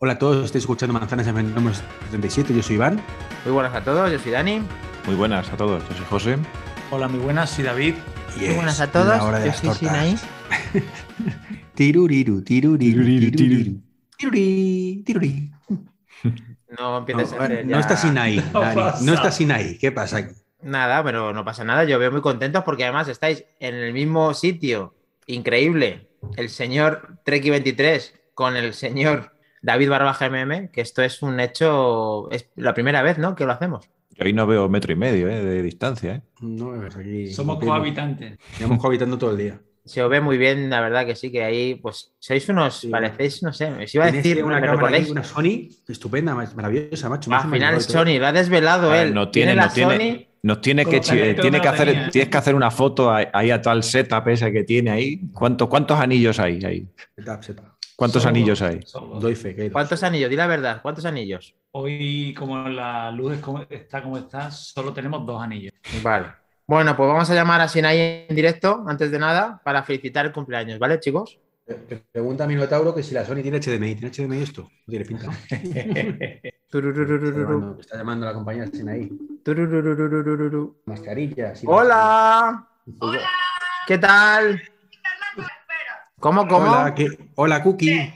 Hola a todos, estáis escuchando Manzanas en número 77, yo soy Iván. Muy buenas a todos, yo soy Dani. Muy buenas a todos, yo soy José. Hola, muy buenas, soy David. Muy buenas a todos, yo soy tortas. Sinaí. Tiruriru, tiruriru, Tiruriru, tiruriru. Tiruri, tiruri. No No, empieces a bueno, hacer no ya- está Sinaí, No Dani, pasa. no está Sinaí. ¿Qué pasa aquí? Nada, pero no pasa nada. Yo veo muy contentos porque además estáis en el mismo sitio. Increíble. El señor Treki23 con el señor David Barbaja MM, que esto es un hecho. Es la primera vez, ¿no? Que lo hacemos. Yo ahí no veo metro y medio eh, de distancia. ¿eh? No, aquí. Somos cohabitantes. Llevamos cohabitando todo el día. Se os ve muy bien, la verdad que sí, que ahí, pues, sois unos, Sí. parecéis, no sé, os iba a decir, una ¿me cámara una Sony estupenda, ma- maravillosa, macho. Al final Sony, lo ha desvelado Ah, él. no tiene, no tiene, Sony. nos tiene Como que, tiene que hacer, tenía. tienes que hacer una foto ahí, a tal setup ese que tiene ahí. ¿Cuántos, cuántos anillos hay ahí? Setup, setup. ¿Cuántos Solo anillos dos, hay? Doy fe, que hay. ¿Cuántos anillos? Di la verdad, ¿cuántos anillos? Hoy, como la luz está como está, solo tenemos dos anillos. Vale. Bueno, pues vamos a llamar a Sinai en directo, antes de nada, para felicitar el cumpleaños, ¿vale, chicos? Pre- Pregunta a Minotauro que si la Sony tiene HDMI. ¿Tiene HDMI esto? No tiene pinta. Está llamando, está llamando a la compañía Sinaí. tururururururu. Mascarillas. y- Hola, Hola. ¿qué tal? ¿Cómo, cómo? Hola, ¿qué- Hola, Cookie.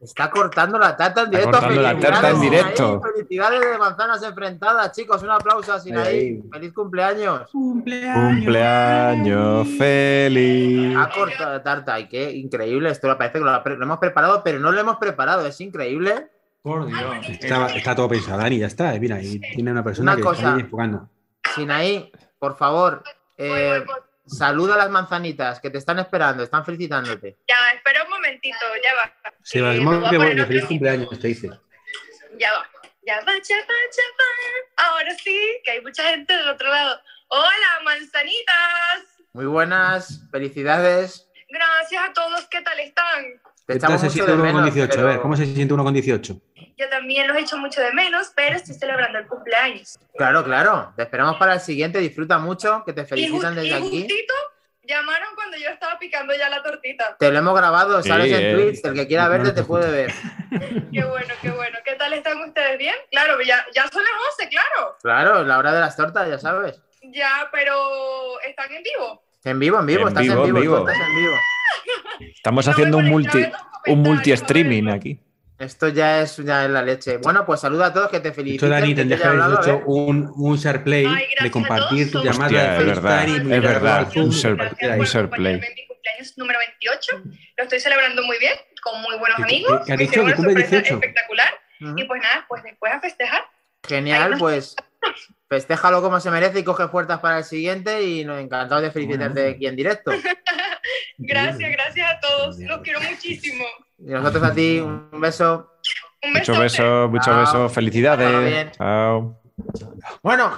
Está cortando la tarta en Está directo. cortando la tarta en Sinaí, directo. Felicidades de manzanas enfrentadas, chicos. Un aplauso a Sinaí. Ahí. Feliz cumpleaños. Cumpleaños feliz. Ha cortado la tarta y qué increíble. Esto lo parece que lo, lo hemos preparado, pero no lo hemos preparado. Es increíble. Por Dios. Está, está todo pensado, Dani, ya está. Mira, y tiene una persona Una que cosa. está ahí enfocando. Sinaí, por favor, eh, saluda a las manzanitas que te están esperando, están felicitándote. Ya, espera un momentito, ya va. Se va que de feliz cumpleaños, te dice. Ya va, ya va, ya va, ya va. Ahora sí, que hay mucha gente del otro lado. Hola, manzanitas. Muy buenas, felicidades. Gracias a todos, ¿qué tal están? Te ¿Qué tal echamos se siente uno con menos, 18? A ver, ¿cómo se siente uno con 18? Yo también los echo mucho de menos, pero estoy celebrando el cumpleaños. Claro, claro. Te esperamos para el siguiente. Disfruta mucho, que te felicitan y desde aquí. justito llamaron cuando yo estaba picando ya la tortita. Te lo hemos grabado, Sí, sales en eh. Twitch. El que quiera verte te puede ver. Qué bueno, qué bueno. ¿Qué tal están ustedes? ¿Bien? Claro, ya, ya son las 11, claro. Claro, la hora de las tortas, ya sabes. Ya, pero ¿están en vivo? En vivo, en vivo, En estás vivo, en vivo, vivo. tú estás en vivo. Estamos No haciendo un multi, un multi-streaming joder. aquí. Esto ya es, ya es la leche. Bueno, pues saluda a todos, que te felicito. hecho, Dani, te haber hablado, hecho ¿eh? un, un share play Ay, gracias de compartir tu llamada Hostia, de es verdad, es verdad, un share- un share play. mi cumpleaños número 28. Lo estoy celebrando muy bien, con muy buenos ¿Qué- amigos. qué- Me dicho? hicieron ¿Que una cumple sorpresa 18? espectacular. Ujú. Y pues nada, pues después a festejar. Genial, pues festéjalo como se merece y coge fuerzas para el siguiente y nos encantado de felicitarte aquí en directo. Gracias, gracias a todos. Los quiero muchísimo. Y nosotros a ti, un beso. Un Muchos besos, muchos besos. Felicidades. bien. Chao. Bueno,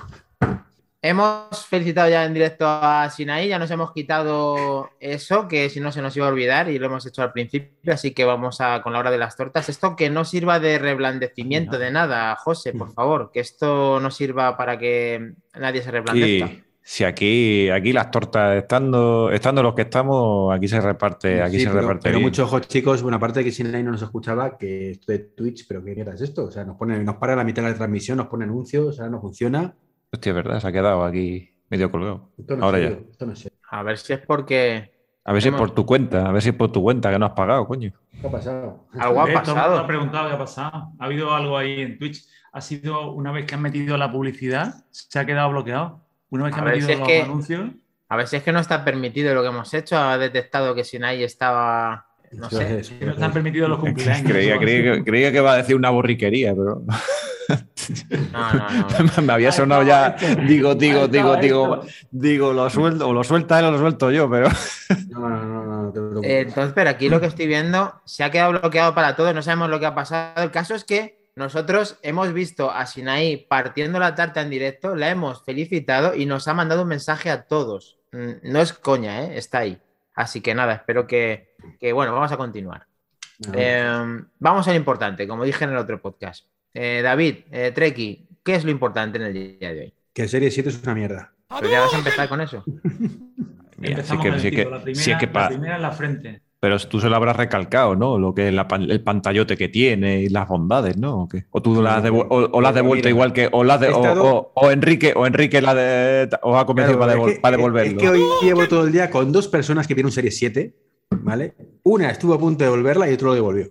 hemos felicitado ya en directo a Sinaí, ya nos hemos quitado eso, que si no se nos iba a olvidar y lo hemos hecho al principio, así que vamos a con la hora de las tortas. Esto que no sirva de reblandecimiento de nada, José, por favor, que esto no sirva para que nadie se reblandezca. Aquí, si aquí, aquí las tortas, estando, estando los que estamos, aquí se reparte, aquí Sí, se pero, reparte pero bien. mucho ojo, chicos. Bueno, aparte de que Sinai no nos escuchaba, que esto de Twitch, pero ¿qué mierda es esto? O sea, nos pone, nos para la mitad de la transmisión, nos pone anuncios, o sea, no funciona. Hostia, es verdad, se ha quedado aquí medio colgado. Esto no Ahora ya. Esto no serio. A ver si es porque A ver si es por tu cuenta, a ver si es por tu cuenta que no has pagado, coño. ¿Qué ha pasado? Algo ha Eh, pasado. ha preguntado qué ha pasado. Ha habido algo ahí en Twitch. Ha sido una vez que han metido la publicidad, se ha quedado bloqueado. Una vez que A han ver, metido si es los que- anuncios. A ver si es que no está permitido lo que hemos hecho. Ha detectado que Sinai estaba. No Eso sé. es, no es. están permitidos los cumpleaños. Creía, creía, que, creía que iba a decir una borriquería, pero No, no, no. me había sonado ya. Digo, digo, digo, digo, digo, lo suelto, o lo suelta él o lo suelto yo, pero. No, no, no, no, no te preocupes. Entonces, pero aquí lo que estoy viendo se ha quedado bloqueado para todos, no sabemos lo que ha pasado. El caso es que nosotros hemos visto a Sinaí partiendo la tarta en directo, la hemos felicitado y nos ha mandado un mensaje a todos. Mm, No es coña, ¿eh? está ahí. Así que nada, espero que, que, bueno, vamos a continuar. No, Eh, vamos a lo importante, como dije en el otro podcast. Eh, David, eh, Treki, ¿qué es lo importante en el día de hoy? que Serie 7 es una mierda. Pues ya vas a empezar con eso. Mira, si es Empezamos que, el si es que- la, primera, si es que la primera en la frente. Pero tú se lo habrás recalcado, ¿no? Lo que es la pan- el pantallote que tiene y las bondades, ¿no? ¿O, qué? ¿O tú la has devu- o, o la has devuelto Mira, igual que. O, la has de- o- o- o Enrique, o Enrique la de, os ha convencido Claro, para, devol- es que- para devolverlo. Es que hoy llevo todo el día con dos personas que vieron serie 7, ¿vale? Una estuvo a punto de devolverla y otro lo devolvió.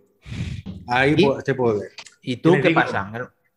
Ahí ¿Y? te puedo ver. ¿Y tú qué digo- pasa?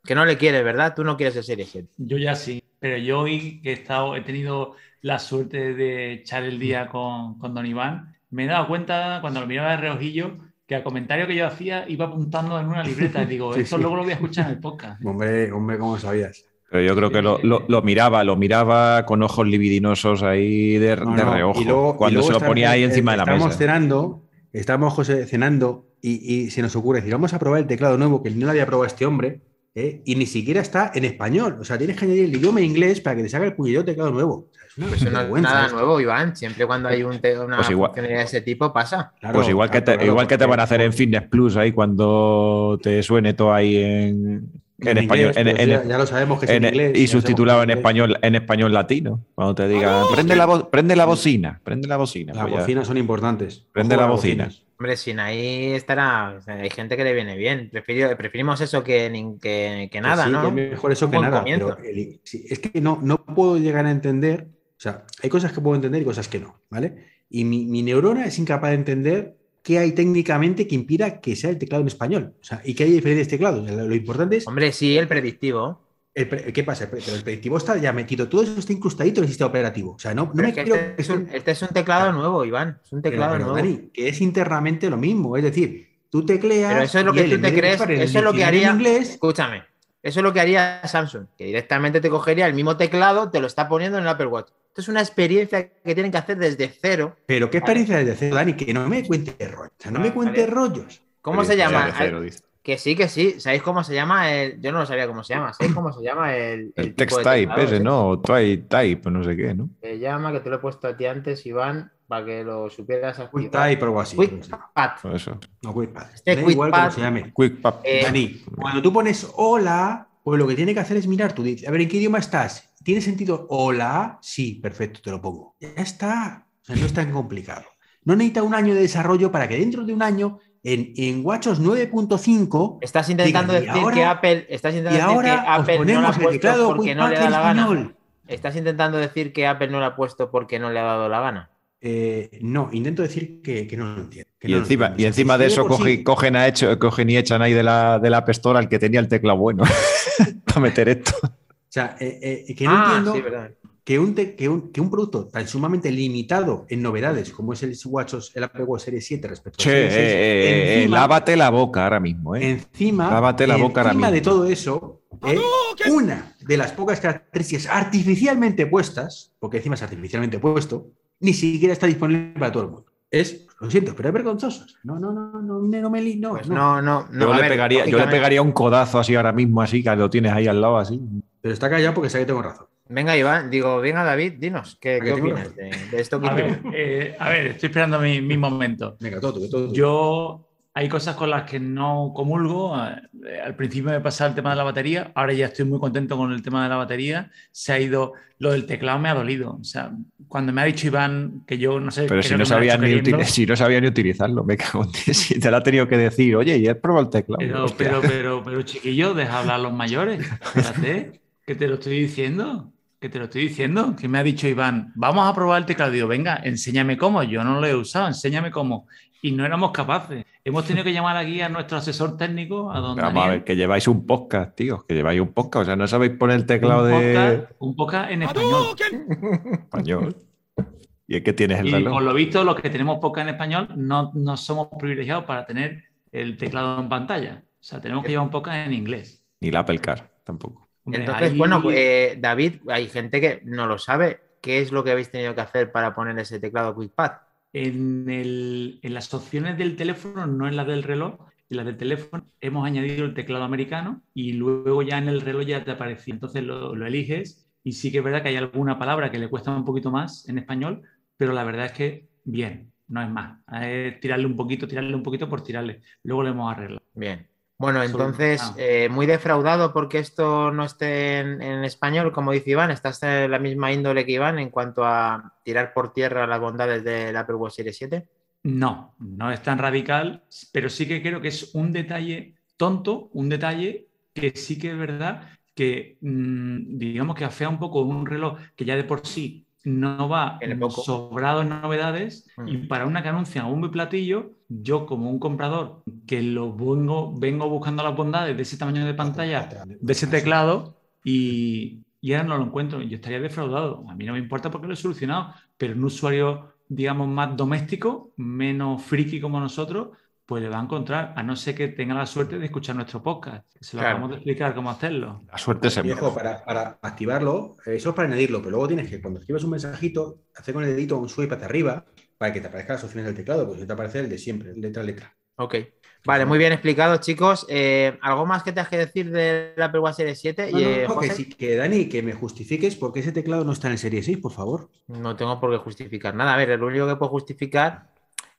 Que no le quieres, ¿verdad? Tú no quieres el Serie 7. Yo ya sí, pero yo hoy que he estado, he tenido la suerte de echar el día con, con Don Iván, me he dado cuenta cuando lo miraba de reojillo que al comentario que yo hacía iba apuntando en una libreta y digo, Sí, esto sí. luego lo voy a escuchar en el podcast. Hombre, hombre, ¿cómo sabías? Pero yo creo que lo, lo- lo miraba, lo miraba con ojos libidinosos ahí de, No, de no, reojo. y luego- y cuando luego se lo está- ponía ahí encima de la Estamos mesa. cenando, estamos José cenando y, y se nos ocurre decir, vamos a probar el teclado nuevo que no lo había probado este hombre ¿eh? y ni siquiera está en español. O sea, tienes que añadir el idioma inglés para que te salga el puñetero teclado nuevo. O sea, es una Pues eso no nada esto. nuevo, Iván. Siempre cuando hay un te- una Pues igual- funcionalidad de ese tipo pasa. Claro, Pues igual que te, claro, igual que te van a hacer en Fitness Plus ahí cuando te suene todo ahí en, en en español. inglés, en- pues en- ya, ya lo sabemos que es en, en- inglés. y subtitulado en es español, en español latino. Cuando te digan, prende, la vo- prende la bocina, prende la bocina. Las pues ya. bocinas son importantes. Prende Ojo la bocina. bocinas. Hombre, sin ahí estará. o sea, hay gente que le viene bien. Prefiero- preferimos eso que, que, que nada, sí, ¿no? es mejor eso que nada. comienzo. pero el- sí, es que no, no puedo llegar a entender. O sea, hay cosas que puedo entender y cosas que no, ¿vale? Y mi, mi neurona es incapaz de entender qué hay técnicamente que impida que sea el teclado en español. O sea, y que hay diferentes teclados. Lo, lo importante es. Hombre, sí, el predictivo. el pre- ¿Qué pasa? Pero el predictivo está ya metido. Todo eso está incrustadito en el sistema operativo. O sea, no, no me es que creo este, que es un, este es un teclado nuevo, Iván. Es un teclado pero, nuevo. Dani, que es internamente lo mismo. Es decir, tú tecleas. Pero eso es lo que tú te crees, eso es lo que haría- inglés, Escúchame. Eso es lo que haría Samsung, que directamente te cogería el mismo teclado, te lo está poniendo en el Apple Watch. Esto es una experiencia que tienen que hacer desde cero. Pero qué experiencia desde cero, Dani, que no me cuente rollos. O sea, no me cuente rollos. ¿Cómo se llama? de cero, dice. Que sí, que sí. ¿Sabéis cómo se llama el.? Yo no lo sabía cómo se llama. ¿Sabéis cómo se llama el. El text type ese? ¿no? O type, type, no sé qué, ¿no? Se llama, que te lo he puesto a ti antes, Iván, para que lo supieras Quick. Type o algo así. QuickPad. Por eso. No, QuickPad. Este Da QuickPad- igual cómo se llame. Quick pap. Eh, Dani, cuando tú pones hola, pues lo que tiene que hacer es mirar, tú dices, a ver, ¿en qué idioma estás? ¿Tiene sentido hola? Sí, perfecto, te lo pongo. Ya está. O sea, no es tan complicado. No necesita un año de desarrollo para que dentro de un año, en, en WatchOS 9.5, Estás intentando decir ahora- que Apple. Estás y intentando decir que Apple no lo ha puesto teclado porque no le da la gana. Estás intentando decir que Apple no lo ha puesto porque no le ha dado la gana. Eh, no, intento decir que, que no lo entiendo. que Y no lo encima, entiendo. y O encima si de eso sí- cogen, a hecho, cogen y echan ahí de la, de la App Store al que tenía el teclado bueno para meter esto. O sea, eh, eh, que no ah, entiendo sí, que un, te- que, un, que un producto tan sumamente limitado en novedades como es el WatchOS, el Apple Watch Series 7 respecto Che, al eh, Series 6, eh, eh, encima- lávate la boca ahora mismo, ¿eh? Encima, Lávate la boca ahora encima de mismo. todo eso, ¿eh? una de las pocas características artificialmente puestas, porque encima es artificialmente puesto, ni siquiera está disponible para todo el mundo. Es, lo siento, pero es vergonzoso. No, no, no, no, no me li- no, Pues no. no, no. no, yo, a le ver, pegaría, yo le pegaría un codazo así ahora mismo, así, que lo tienes ahí al lado, así. Pero está callado porque sabe que tengo razón. Venga, Iván, digo, venga, David, dinos, ¿qué, qué opinas de, de esto que A ver, eh, a ver, estoy esperando mi, mi momento. Venga, todo, todo. todo. Yo hay cosas con las que no comulgo. Eh, Al principio me pasaba el tema de la batería, ahora ya estoy muy contento con el tema de la batería. Se ha ido, lo del teclado me ha dolido. O sea, cuando me ha dicho Iván que yo no sé. Pero si no, sabía ni si no sabía ni utilizarlo, me cago en ti. Si te lo ha tenido que decir, oye, y has probado el teclado. Pero, pero, pero, pero, chiquillo, deja hablar a los mayores. Espérate, que te lo estoy diciendo. Que te lo estoy diciendo. Que me ha dicho Iván, vamos a probar el teclado. Digo, venga, enséñame cómo. Yo no lo he usado, enséñame cómo. Y no éramos capaces. Hemos tenido que llamar aquí a nuestro asesor técnico, a don Pero vamos a Daniel. ver, que lleváis un podcast, tío, que lleváis un podcast, o sea, no sabéis poner el teclado un, de podcast, un podcast en español. español. Y es que tienes el Y reloj. por lo visto, los que tenemos podcast en español no, no somos privilegiados para tener el teclado en pantalla. O sea, tenemos que llevar un podcast en inglés. Ni la Apple Car, tampoco. Hombre, Entonces, ahí- bueno, eh, David, hay gente que no lo sabe. ¿Qué es lo que habéis tenido que hacer para poner ese teclado QuickPad? En, el- en las opciones del teléfono, no en las del reloj, en las del teléfono hemos añadido el teclado americano y luego ya en el reloj ya te aparecía. Entonces lo, lo eliges y sí que es verdad que hay alguna palabra que le cuesta un poquito más en español, pero la verdad es que bien, no es más. Es tirarle un poquito, tirarle un poquito por tirarle. Luego lo hemos arreglado. Bien. Bueno, entonces, ah. eh, muy defraudado porque esto no esté en, en español, como dice Iván, estás en la misma índole que Iván en cuanto a tirar por tierra las bondades del Apple Watch Series 7. No, no es tan radical, pero sí que creo que es un detalle tonto, un detalle que sí que es verdad que, mm, digamos que afea un poco un reloj que ya de por sí no va sobrado en novedades Mm. y para una que anuncian un y platillo, yo como un comprador que lo vengo, vengo buscando las bondades de ese tamaño de pantalla, de ese teclado y, y ahora no lo encuentro, yo estaría defraudado. A mí no me importa porque lo he solucionado, pero un usuario, digamos, más doméstico, menos friki como nosotros, pues le va a encontrar, a no ser que tenga la suerte de escuchar nuestro podcast. que Se lo Claro. acabamos de explicar cómo hacerlo. La suerte se Viejo, para, para activarlo, eso es para añadirlo, pero luego tienes que, cuando escribes un mensajito, hacer con el dedito un swipe hacia arriba para que te aparezcan las opciones del teclado, pues si te aparece el de siempre, letra a letra. Ok. Vale, muy bien explicado, chicos. Eh, ¿Algo más que tengas que decir del Apple Watch Series 7? No, Y, no, eh, no, que, sí, que Dani, que me justifiques porque ese teclado no está en el Serie 6, por favor. No tengo por qué justificar nada. A ver, lo único que puedo justificar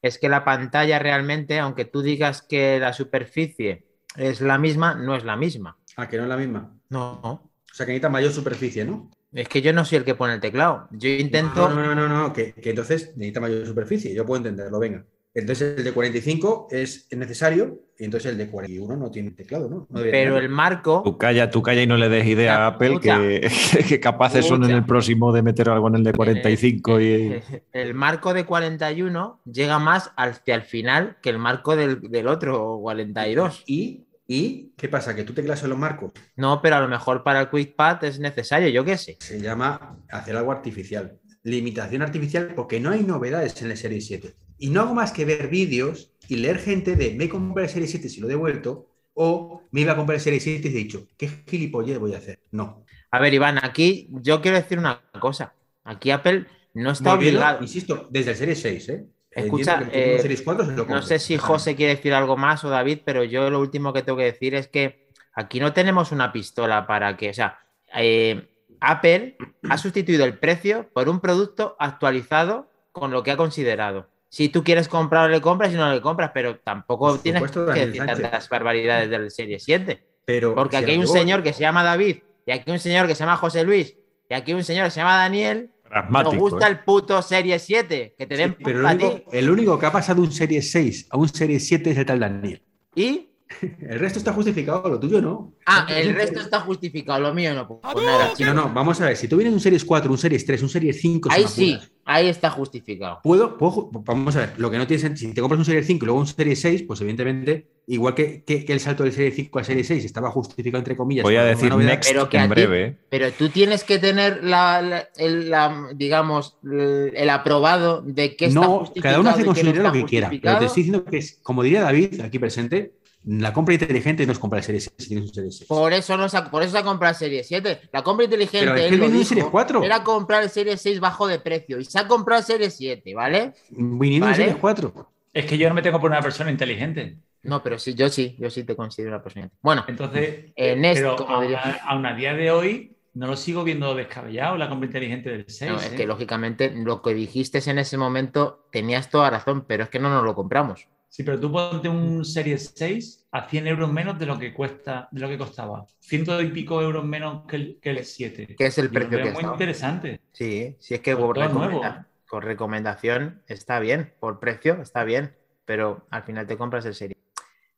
es que la pantalla realmente, aunque tú digas que la superficie es la misma, no es la misma. Ah, que no es la misma. No. O sea, que necesita mayor superficie, ¿no? Es que yo no soy el que pone el teclado. Yo intento. No, no, no, no, no, que, que entonces necesita mayor superficie. Yo puedo entenderlo, venga. Entonces el de 45 es necesario y entonces el de 41 no tiene teclado, ¿no? Pero el marco. Tú calla, tú calla y no le des idea a Apple que, que capaces son en el próximo de meter algo en el de 45 y... El marco de 41 llega más hacia el final que el marco del, del otro 42. ¿Y, ¿Y qué pasa? ¿Que tú teclas en los marcos? No, pero a lo mejor para el QuickPad es necesario, yo qué sé. Se llama hacer algo artificial. Limitación artificial porque no hay novedades en el Serie 7. Y no hago más que ver vídeos y leer gente de me compré el Serie 7 si lo he devuelto o me iba a comprar el Serie 7 y he dicho, ¿qué gilipollez voy a hacer? No. A ver, Iván, aquí yo quiero decir una cosa. Aquí Apple no está Volviendo, obligado. insisto, desde el Serie 6, ¿eh? Escucha, eh, Series 4 se lo No sé si José quiere decir algo más o David, pero yo lo último que tengo que decir es que aquí no tenemos una pistola para que, o sea, eh, Apple ha sustituido el precio por un producto actualizado con lo que ha considerado. Si tú quieres comprar, le compras y no le compras, pero tampoco Por tienes supuesto, que decir Sánchez. tantas barbaridades del Serie 7. Pero Porque si aquí hay un luego- señor que se llama David, y aquí hay un señor que se llama José Luis, y aquí hay un señor que se llama Daniel. Nos gusta ¿eh? el puto Serie 7, que te Sí, den pero el único, el único que ha pasado de un Serie 6 a un Serie 7 es el tal Daniel. Y El resto está justificado, lo tuyo no. Ah, el resto está justificado, lo mío no. Pues nada, no, no, vamos a ver. Si tú vienes de un Series 4, un Series 3, un Series 5, Ahí sí, apuras, ahí está justificado. Puedo, puedo vamos a ver, lo que no tiene sentido, si te compras un Series 5 y luego un Series 6, pues evidentemente, igual que, que- que el salto del Series 5 al Series 6 estaba justificado entre comillas. Voy a decir novedad, next pero que en ti- breve. Pero tú tienes que tener la, la- el, la- digamos, el, aprobado de que está No, justificado. cada uno hace con su no dinero lo que quiera. Pero te estoy diciendo que, es, como diría David aquí presente, la compra inteligente no es comprar Series 6 si tienes un Series 6. Por eso, no se ha, por eso se ha comprado el Serie 7. La compra inteligente Pero él dijo, Series 4. era comprar el Serie 6 bajo de precio. Y se ha comprado el Serie 7, ¿vale? Viniendo Vale. Series 4. Es que yo no me tengo por una persona inteligente. No, pero sí, yo sí, yo sí te considero una persona. Bueno, Entonces, Eh, Nest, pero como aún diría- a, aún a día de hoy no lo sigo viendo descabellado la compra inteligente del 6. no, es ¿eh? que lógicamente lo que dijiste en ese momento tenías toda razón, pero es que no nos lo compramos. Sí, pero tú ponte un Series 6 a 100 euros menos de lo que cuesta, de lo que costaba. Ciento y pico euros menos que el, que el 7. Que es el precio que muy está. interesante. Sí, sí es que recomenda- nuevo. por recomendación está bien, por precio está bien, pero al final te compras el serie.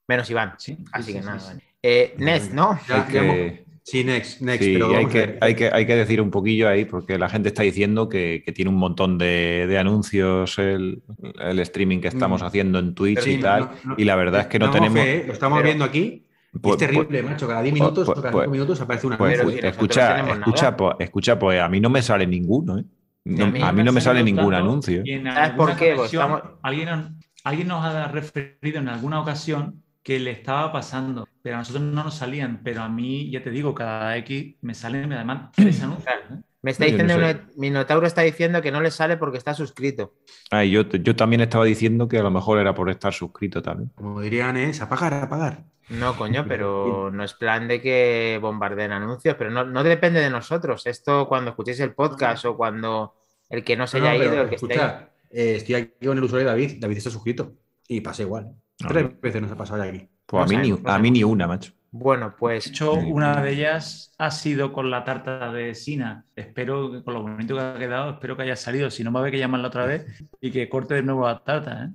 Menos Iván. Sí, sí, Así sí, que sí, nada. sí. Eh, Nest, ¿no? Ya- Hay ya hemos- que- Sí, next, next. Sí, pero hay que, hay, que, hay que decir un poquillo ahí, porque la gente está diciendo que, que tiene un montón de, de anuncios el, el streaming que estamos Mm. haciendo en Twitch Pero y no- tal. no- no- y la verdad es que no tenemos. fe, ¿eh? Lo estamos pero- viendo aquí. y Pues- es terrible, macho. Cada 10 minutos pues- o cada pues- 5 minutos aparece una Pues, pues, nosotros escucha, escucha, pues, escucha, pues a mí no me sale ninguno, ¿eh? No- a mí a mí no me sale ningún anuncio. ¿Sabes por qué? Pues ocasión, estamos- alguien, alguien nos ha referido en alguna ocasión que le estaba pasando, pero a nosotros no nos salían. Pero a mí, ya te digo, cada X me salen además tres anuncios. ¿eh? Me está No, yo no diciendo, sé. Minotauro está diciendo que no le sale porque está suscrito. Ah, y yo, yo también estaba diciendo que a lo mejor era por estar suscrito también. Como dirían, es apagar, apagar. No, coño, pero no es plan de que bombardeen anuncios, pero no, no depende de nosotros. Esto cuando escuchéis el podcast o cuando el que no se No, haya no, pero ido, el que esté escucha, eh, estoy aquí con el usuario de David. David está suscrito. Y pasa igual. Tres no. veces nos ha pasado ya aquí. Pues a mí, ni, sabemos, no a mí ni una, macho. Bueno, pues De hecho, una de ellas ha sido con la tarta de Sina. Espero que con lo bonito que ha quedado, espero que haya salido. Si no, va a haber que llamarla otra vez y que corte de nuevo la tarta. ¿eh?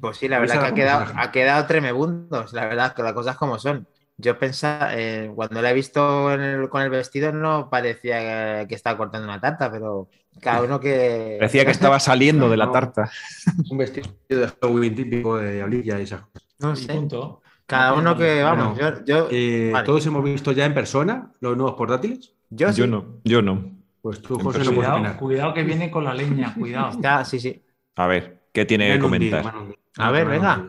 Pues sí, la Pues verdad que ha quedado, ha quedado tremebundos, la verdad, que las cosas como son. Yo pensaba, eh, cuando la he visto en el- con el vestido no parecía que, estaba cortando una tarta, pero cada uno que... Parecía que estaba saliendo de la No. tarta. Un vestido de Halloween típico de diablilla y esas cosas. No sé. punto. Cada uno que, vamos, Bueno, yo, yo, Eh, Vale. ¿Todos hemos visto ya en persona los nuevos portátiles? yo sí. Yo no, yo no. Pues tú, José, no Cuidado, cuidado que viene con la leña, cuidado. Ya, sí, sí. A ver, ¿qué tiene Me que comentar? me A ver, venga.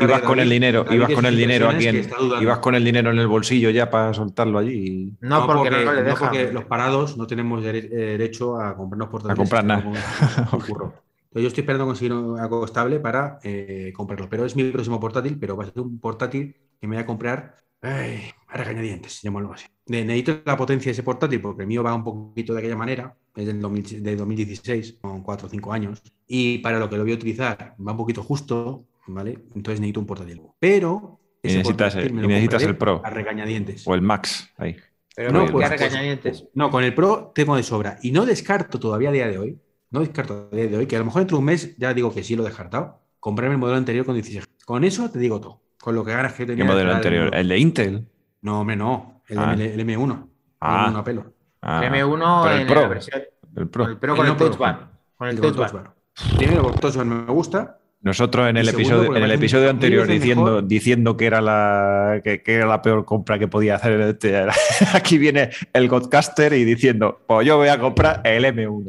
ibas, con el dinero, ibas y con el dinero aquí, en- ibas con el dinero en el bolsillo ya para soltarlo allí y No, porque, no, le porque los parados no tenemos eh, derecho a comprarnos portátiles. A comprar nada. Yo estoy esperando conseguir algo estable para eh, comprarlo. Pero es mi próximo portátil, pero va a ser un portátil que me voy a comprar ay, a regañadientes, llamémoslo así. Ne- Necesito la potencia de ese portátil porque el mío va un poquito de aquella manera, es del 2000 de 2016, con 4 o 5 años. Y para lo que lo voy a utilizar va un poquito justo, ¿vale? Entonces necesito un portátil. Pero... Y ese necesitas portátil el- y necesitas el Pro. A regañadientes. o el Max ahí. Pero No, pues- ¿qué pues- regañadientes? No, con el Pro tengo de sobra. Y no descarto todavía a día de hoy, no descarto a día de hoy, que a lo mejor dentro de un mes ya digo que sí lo he descartado, comprarme el modelo anterior con 16. Con eso te digo todo. Con lo que ganas que ¿Qué tenía. modelo detrás del anterior? ¿El de Intel? No, hombre, no. El, Ah. M- el M1. Ah. El M1 a pelo. Ah, El M1 pero el en Pro. la versión. el Con Pro. el Pro con el. Touch Bar. Con el El Touch Bar. Primero, el Touch Bar me gusta. Nosotros en el segundo, episodio, en el episodio anterior diciendo, mejor. diciendo que era la que, que era la peor compra que podía hacer este, aquí viene el Godcaster y diciendo, pues yo voy a comprar el M1.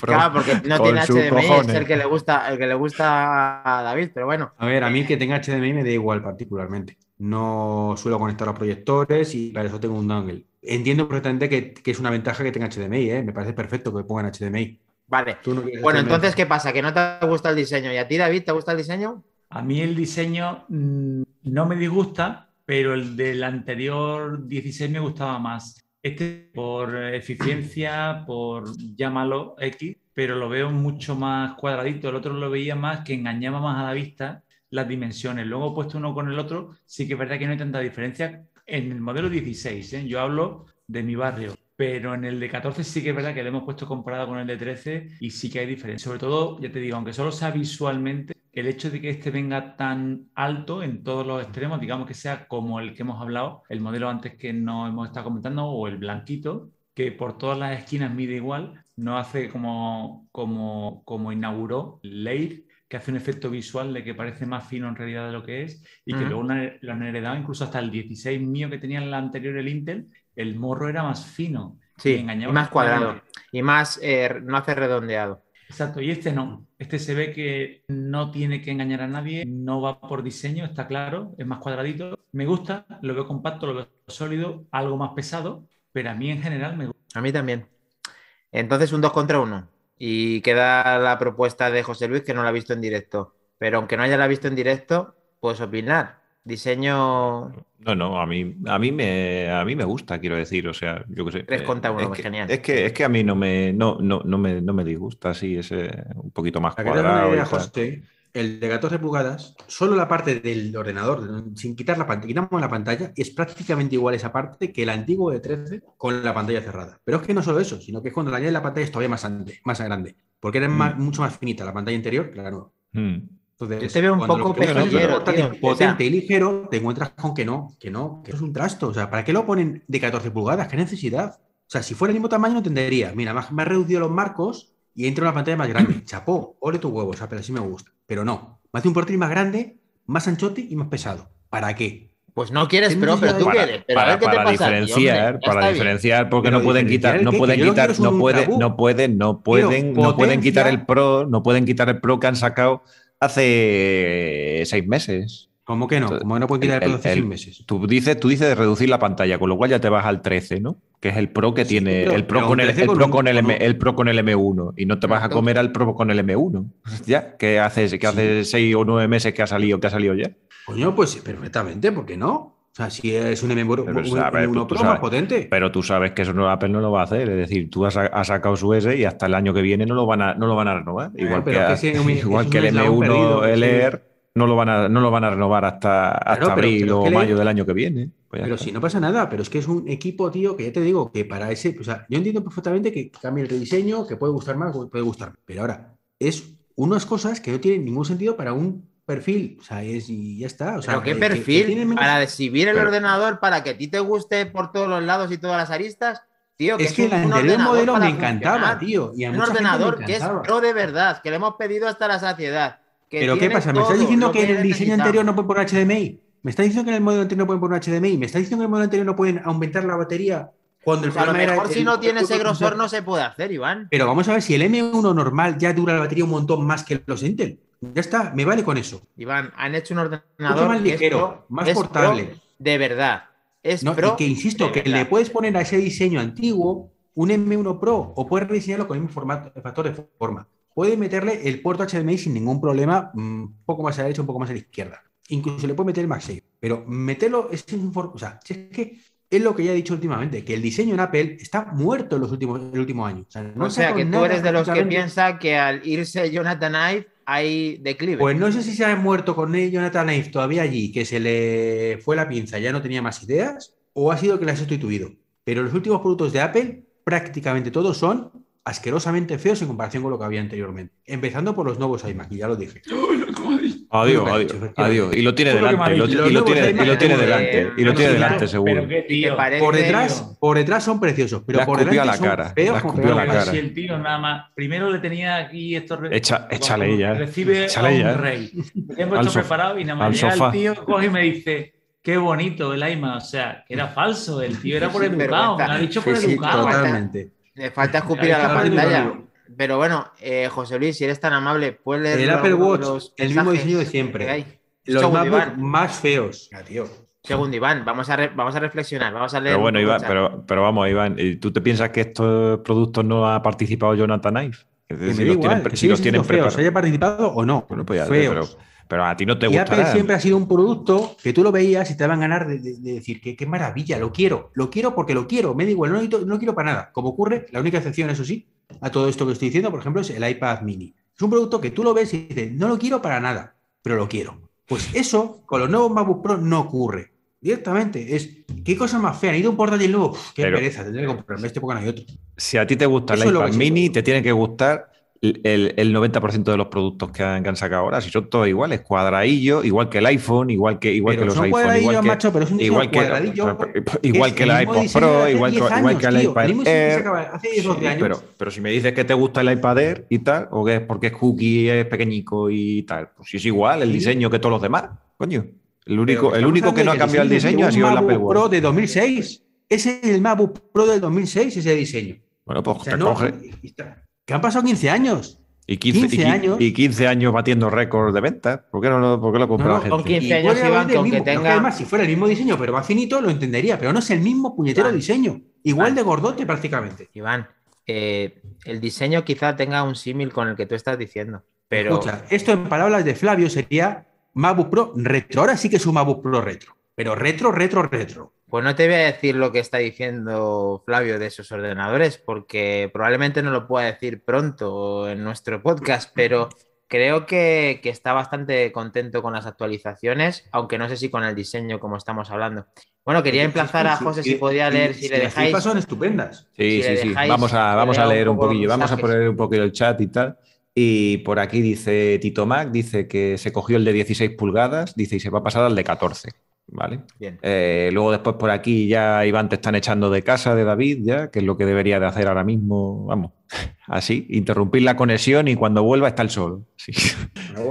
Pro, Claro, porque no tiene HDMI, es cojones. el que le gusta, el que le gusta a David, pero bueno. A ver, a mí que tenga HDMI me da igual particularmente. No suelo conectar a proyectores y para eso tengo un dongle. Entiendo perfectamente que, que es una ventaja que tenga HDMI, ¿eh? Me parece perfecto que pongan HDMI. Vale. Tú no Bueno, HDMI. entonces, ¿qué pasa? ¿Que no te gusta el diseño? ¿Y a ti, David, te gusta el diseño? A mí el diseño mm, no me disgusta, pero el del anterior 16 me gustaba más. Este por eficiencia, por llámalo X, pero lo veo mucho más cuadradito. El otro lo veía más que engañaba más a la vista las dimensiones. Luego puesto uno con el otro, sí que es verdad que no hay tanta diferencia. En el modelo 16, ¿eh? yo hablo de mi barrio, pero en el de 14 sí que es verdad que lo hemos puesto comparado con el de 13 y sí que hay diferencia. Sobre todo, ya te digo, aunque solo sea visualmente, el hecho de que este venga tan alto en todos los extremos, digamos que sea como el que hemos hablado, el modelo antes que no hemos estado comentando, o el blanquito, que por todas las esquinas mide igual, no hace como, como, como inauguró Leir, que hace un efecto visual de que parece más fino en realidad de lo que es, y que luego una- lo han heredado incluso hasta el 16 mío que tenía en la anterior el Intel, el morro era más fino. Sí, y más cuadrado. Y más, eh, no hace redondeado. Exacto, y este no. Este se ve que no tiene que engañar a nadie, no va por diseño, está claro, es más cuadradito. Me gusta, lo veo compacto, lo veo sólido, algo más pesado, pero a mí en general me gusta. A mí también. Entonces, un 2 contra 1. Y queda la propuesta de José Luis, que no la ha visto en directo. Pero aunque no haya la visto en directo, puedes opinar. Diseño. No, no, a mí, a mí me, a mí me gusta, quiero decir, o sea, yo qué sé. Tres eh, contra uno, es pues que, genial. Es que, es que a mí no me, no, no, no me, no me disgusta así, ese un poquito más cuadrado. El de 14 pulgadas, solo la parte del ordenador, sin quitar la pantalla, quitamos la pantalla, es prácticamente igual esa parte que el antiguo de 13 con la pantalla cerrada. Pero es que no solo eso, sino que cuando le añades la pantalla es todavía más grande, más grande, porque era Mm. más- mucho más finita la pantalla interior que la nueva. Mm. Entonces, Yo te veo un cuando poco es pejillero, potente y ligero, te encuentras con que no, que no, que eso es un trasto. O sea, ¿para qué lo ponen de 14 pulgadas? ¿Qué necesidad? O sea, si fuera el mismo tamaño, no entendería. Mira, me ha reducido los marcos y entra una pantalla más grande. Chapó, ole tu huevo, o sea, pero así me gusta. Pero no, me hace un portátil más grande, más anchote y más pesado. ¿Para qué? Pues no quieres ¿Qué pro, pero tú quieres. Pero a para, ver qué te para pasa. tío, hombre, diferenciar, para diferenciar, porque Pero no pueden quitar, no pueden quitar, no pueden, no pueden, no pueden, no pueden quitar el Pro, no pueden quitar el Pro que han sacado hace seis meses. ¿Cómo que no? Entonces, ¿Cómo que no pueden quitar el, el- plazo el- seis meses? Tú dices, tú dices de reducir la pantalla, con lo cual ya te vas al 13, ¿no? Que es el Pro que Sí, tiene pero- el Pro con el, 13 el Pro con el, con M- un- el Pro con el M1 y no te vas a comer al Pro con el M1. Ya, que hace, que hace seis o nueve meses que ha salido, que ha salido ya. Coño, pues perfectamente, ¿por qué no? O sea, si es un M1 Pero, un- a ver, un tú- 1 tú Pro sabes. más potente. Pero tú sabes que eso no, Apple no lo va a hacer. Es decir, tú has, sa- has sacado su S y hasta el año que viene no lo van a, no lo van a renovar. Igual pero que, que ese igual es que el eslabón M1 perdido, ese- LR. No lo van a, no lo van a renovar hasta, hasta pero- abril pero o ¿qué le- mayo del año que viene. Pues Pero está. si no pasa nada, pero es que es un equipo, tío, que ya te digo, que para ese, o sea, yo entiendo perfectamente que cambie el rediseño, que puede gustar más, puede gustar, pero ahora es unas cosas que no tienen ningún sentido para un perfil, o sea, es, y ya está. O sea, ¿Pero qué que- que- que perfil? ¿Para exhibir el Pero- ordenador para que a ti te guste por todos los lados y todas las aristas? Tío, que Es que un- el anterior ordenador modelo me encantaba, funcionar. tío. Y a Un mucha gente le ordenador que es pro de verdad, que le hemos pedido hasta la saciedad. Pero ¿qué pasa? ¿Me estás todo diciendo lo que en el diseño anterior no pueden poner HDMI? ¿Me estás diciendo que en el modelo anterior no pueden poner HDMI? ¿Me estás diciendo que en el modelo anterior no pueden aumentar la batería? Cuando el Pues a lo mejor si el- no tiene ese grosor no se puede hacer, Iván. Pero vamos a ver si el M1 normal ya dura la batería un montón más que los Intel. Ya está, me vale con eso. Iván, han hecho un ordenador más ligero, pro- más portable. pro de verdad. Es No, pro y que insisto, que verdad. le puedes poner a ese diseño antiguo un M1 Pro o puedes rediseñarlo con el mismo formato, factor de forma. Puedes meterle el puerto HDMI sin ningún problema, mm, un poco más a la derecha, un poco más a la izquierda. Incluso le puedes meter el MagSafe. Pero meterlo es un O sea, si es que es lo que ya he dicho últimamente, que el diseño en Apple está muerto en los últimos, el último año. O sea, no o sea, que tú eres de los que piensa que al irse Jonathan Ive hay declive. Pues no sé si se ha muerto con Jonathan Ive todavía allí, que se le fue la pinza, ya no tenía más ideas, o ha sido que la ha sustituido. Pero los últimos productos de Apple, prácticamente todos son asquerosamente feos en comparación con lo que había anteriormente. Empezando por los nuevos iMac, y ya lo dije. Adiós, adiós, dicho, adiós. Y lo tiene delante, y lo, y lo tiene, y lo tiene delante, eh, y lo tiene pero- delante, seguro. Pero qué ¿Y te tío. parece- Por detrás, por detrás son preciosos, pero Le ha por delante a la son cara, feos le ha como escupido a la cara. Si el tío nada más, primero le tenía aquí esto. Echa- échale ya, Recibe échale a un ya. rey. Lo tengo esto preparado y nada más llega el tío, coge y me dice, qué bonito el iMac. O sea, que era falso. El tío era por educado. Me ha dicho por sí, educado. totalmente. Le falta escupir a la pantalla. Pero bueno, eh, José Luis, si eres tan amable, puedes leer El Apple Watch, los el mismo diseño de siempre. Los Iván. más feos. Ya, tío. Segundo, Iván, vamos a, re- vamos a reflexionar, vamos a leer. Pero bueno, Iván, pero, pero vamos, Iván, ¿y ¿tú te piensas que estos productos no ha participado Jonathan Ive? Es decir, si los igual, tienen, si los tienen feos, preparados. haya participado o no. Bueno, pues ya, feos. pero, pero a ti no te Y Apple siempre ha sido un producto que tú lo veías y te daban ganas de, de- de decir que qué maravilla, lo quiero, lo quiero porque lo quiero, me da igual, no, no quiero para nada. Como ocurre, la única excepción, eso sí, a todo esto que estoy diciendo, por ejemplo, es el iPad mini. Es un producto que tú lo ves y dices, no lo quiero para nada, pero lo quiero. Pues eso con los nuevos MacBook Pro no ocurre. Directamente, es qué cosa más fea, han ido un portátil nuevo, qué Pero- pereza, tendré que comprarme este porque no hay otro. Si a ti te gusta el Eso es lo iPad mini, te tiene que gustar el, el 90% de los productos que han, que han sacado ahora. Si son todos iguales, cuadradillo, igual que el iPhone, igual que, igual Pero que los son iPhone, igual que, macho, pero es un diseño igual que, cuadradillo igual que mismo iPod Pro, igual, que- 10 igual años, que el tío, iPad Air. hace 10, 12 Sí, años. pero, pero si me dices que te gusta el iPad Air y tal, o que es porque es cookie, es pequeñico y tal, pues si es igual el diseño que todos los demás, coño. El único, el único que no ha cambiado el diseño ha sido el Apple. Pro de 2006. Ese es el MacBook Pro del 2006, ese diseño. Bueno, pues O sea, te no, coge. Que han pasado 15 años. Y 15, 15 y, qui- años. y 15 años batiendo récords de ventas. ¿Por qué no lo, por qué lo compra No, la no, gente? con 15 Y años, haber Iván, que mismo, tenga- además, si fuera el mismo diseño, pero más finito, lo entendería. Pero no es el mismo puñetero Iván. diseño. Igual Iván. de gordote prácticamente. Iván, eh, el diseño quizá tenga un símil con el que tú estás diciendo, pero Escucha, esto en palabras de Flavio sería MacBook Pro retro. Ahora sí que es un MacBook Pro retro. Pero retro, retro, retro. Pues no te voy a decir lo que está diciendo Flavio de esos ordenadores, porque probablemente no lo pueda decir pronto en nuestro podcast, pero creo que, que está bastante contento con las actualizaciones, aunque no sé si con el diseño como estamos hablando. Bueno, quería emplazar a José si podía leer, si le las dejáis. cifras son estupendas. Sí, sí, sí. Vamos a, vamos a leer un poquillo, vamos a poner un poquillo el chat y tal. Y por aquí dice Tito Mac, dice que se cogió el de 16 pulgadas, dice y se va a pasar al de 14. ¿Vale? Bien. Eh, luego después por aquí ya Iván te están echando de casa de David, ya, que es lo que debería de hacer ahora mismo, vamos, así, interrumpir la conexión y cuando vuelva está el sol. Sí.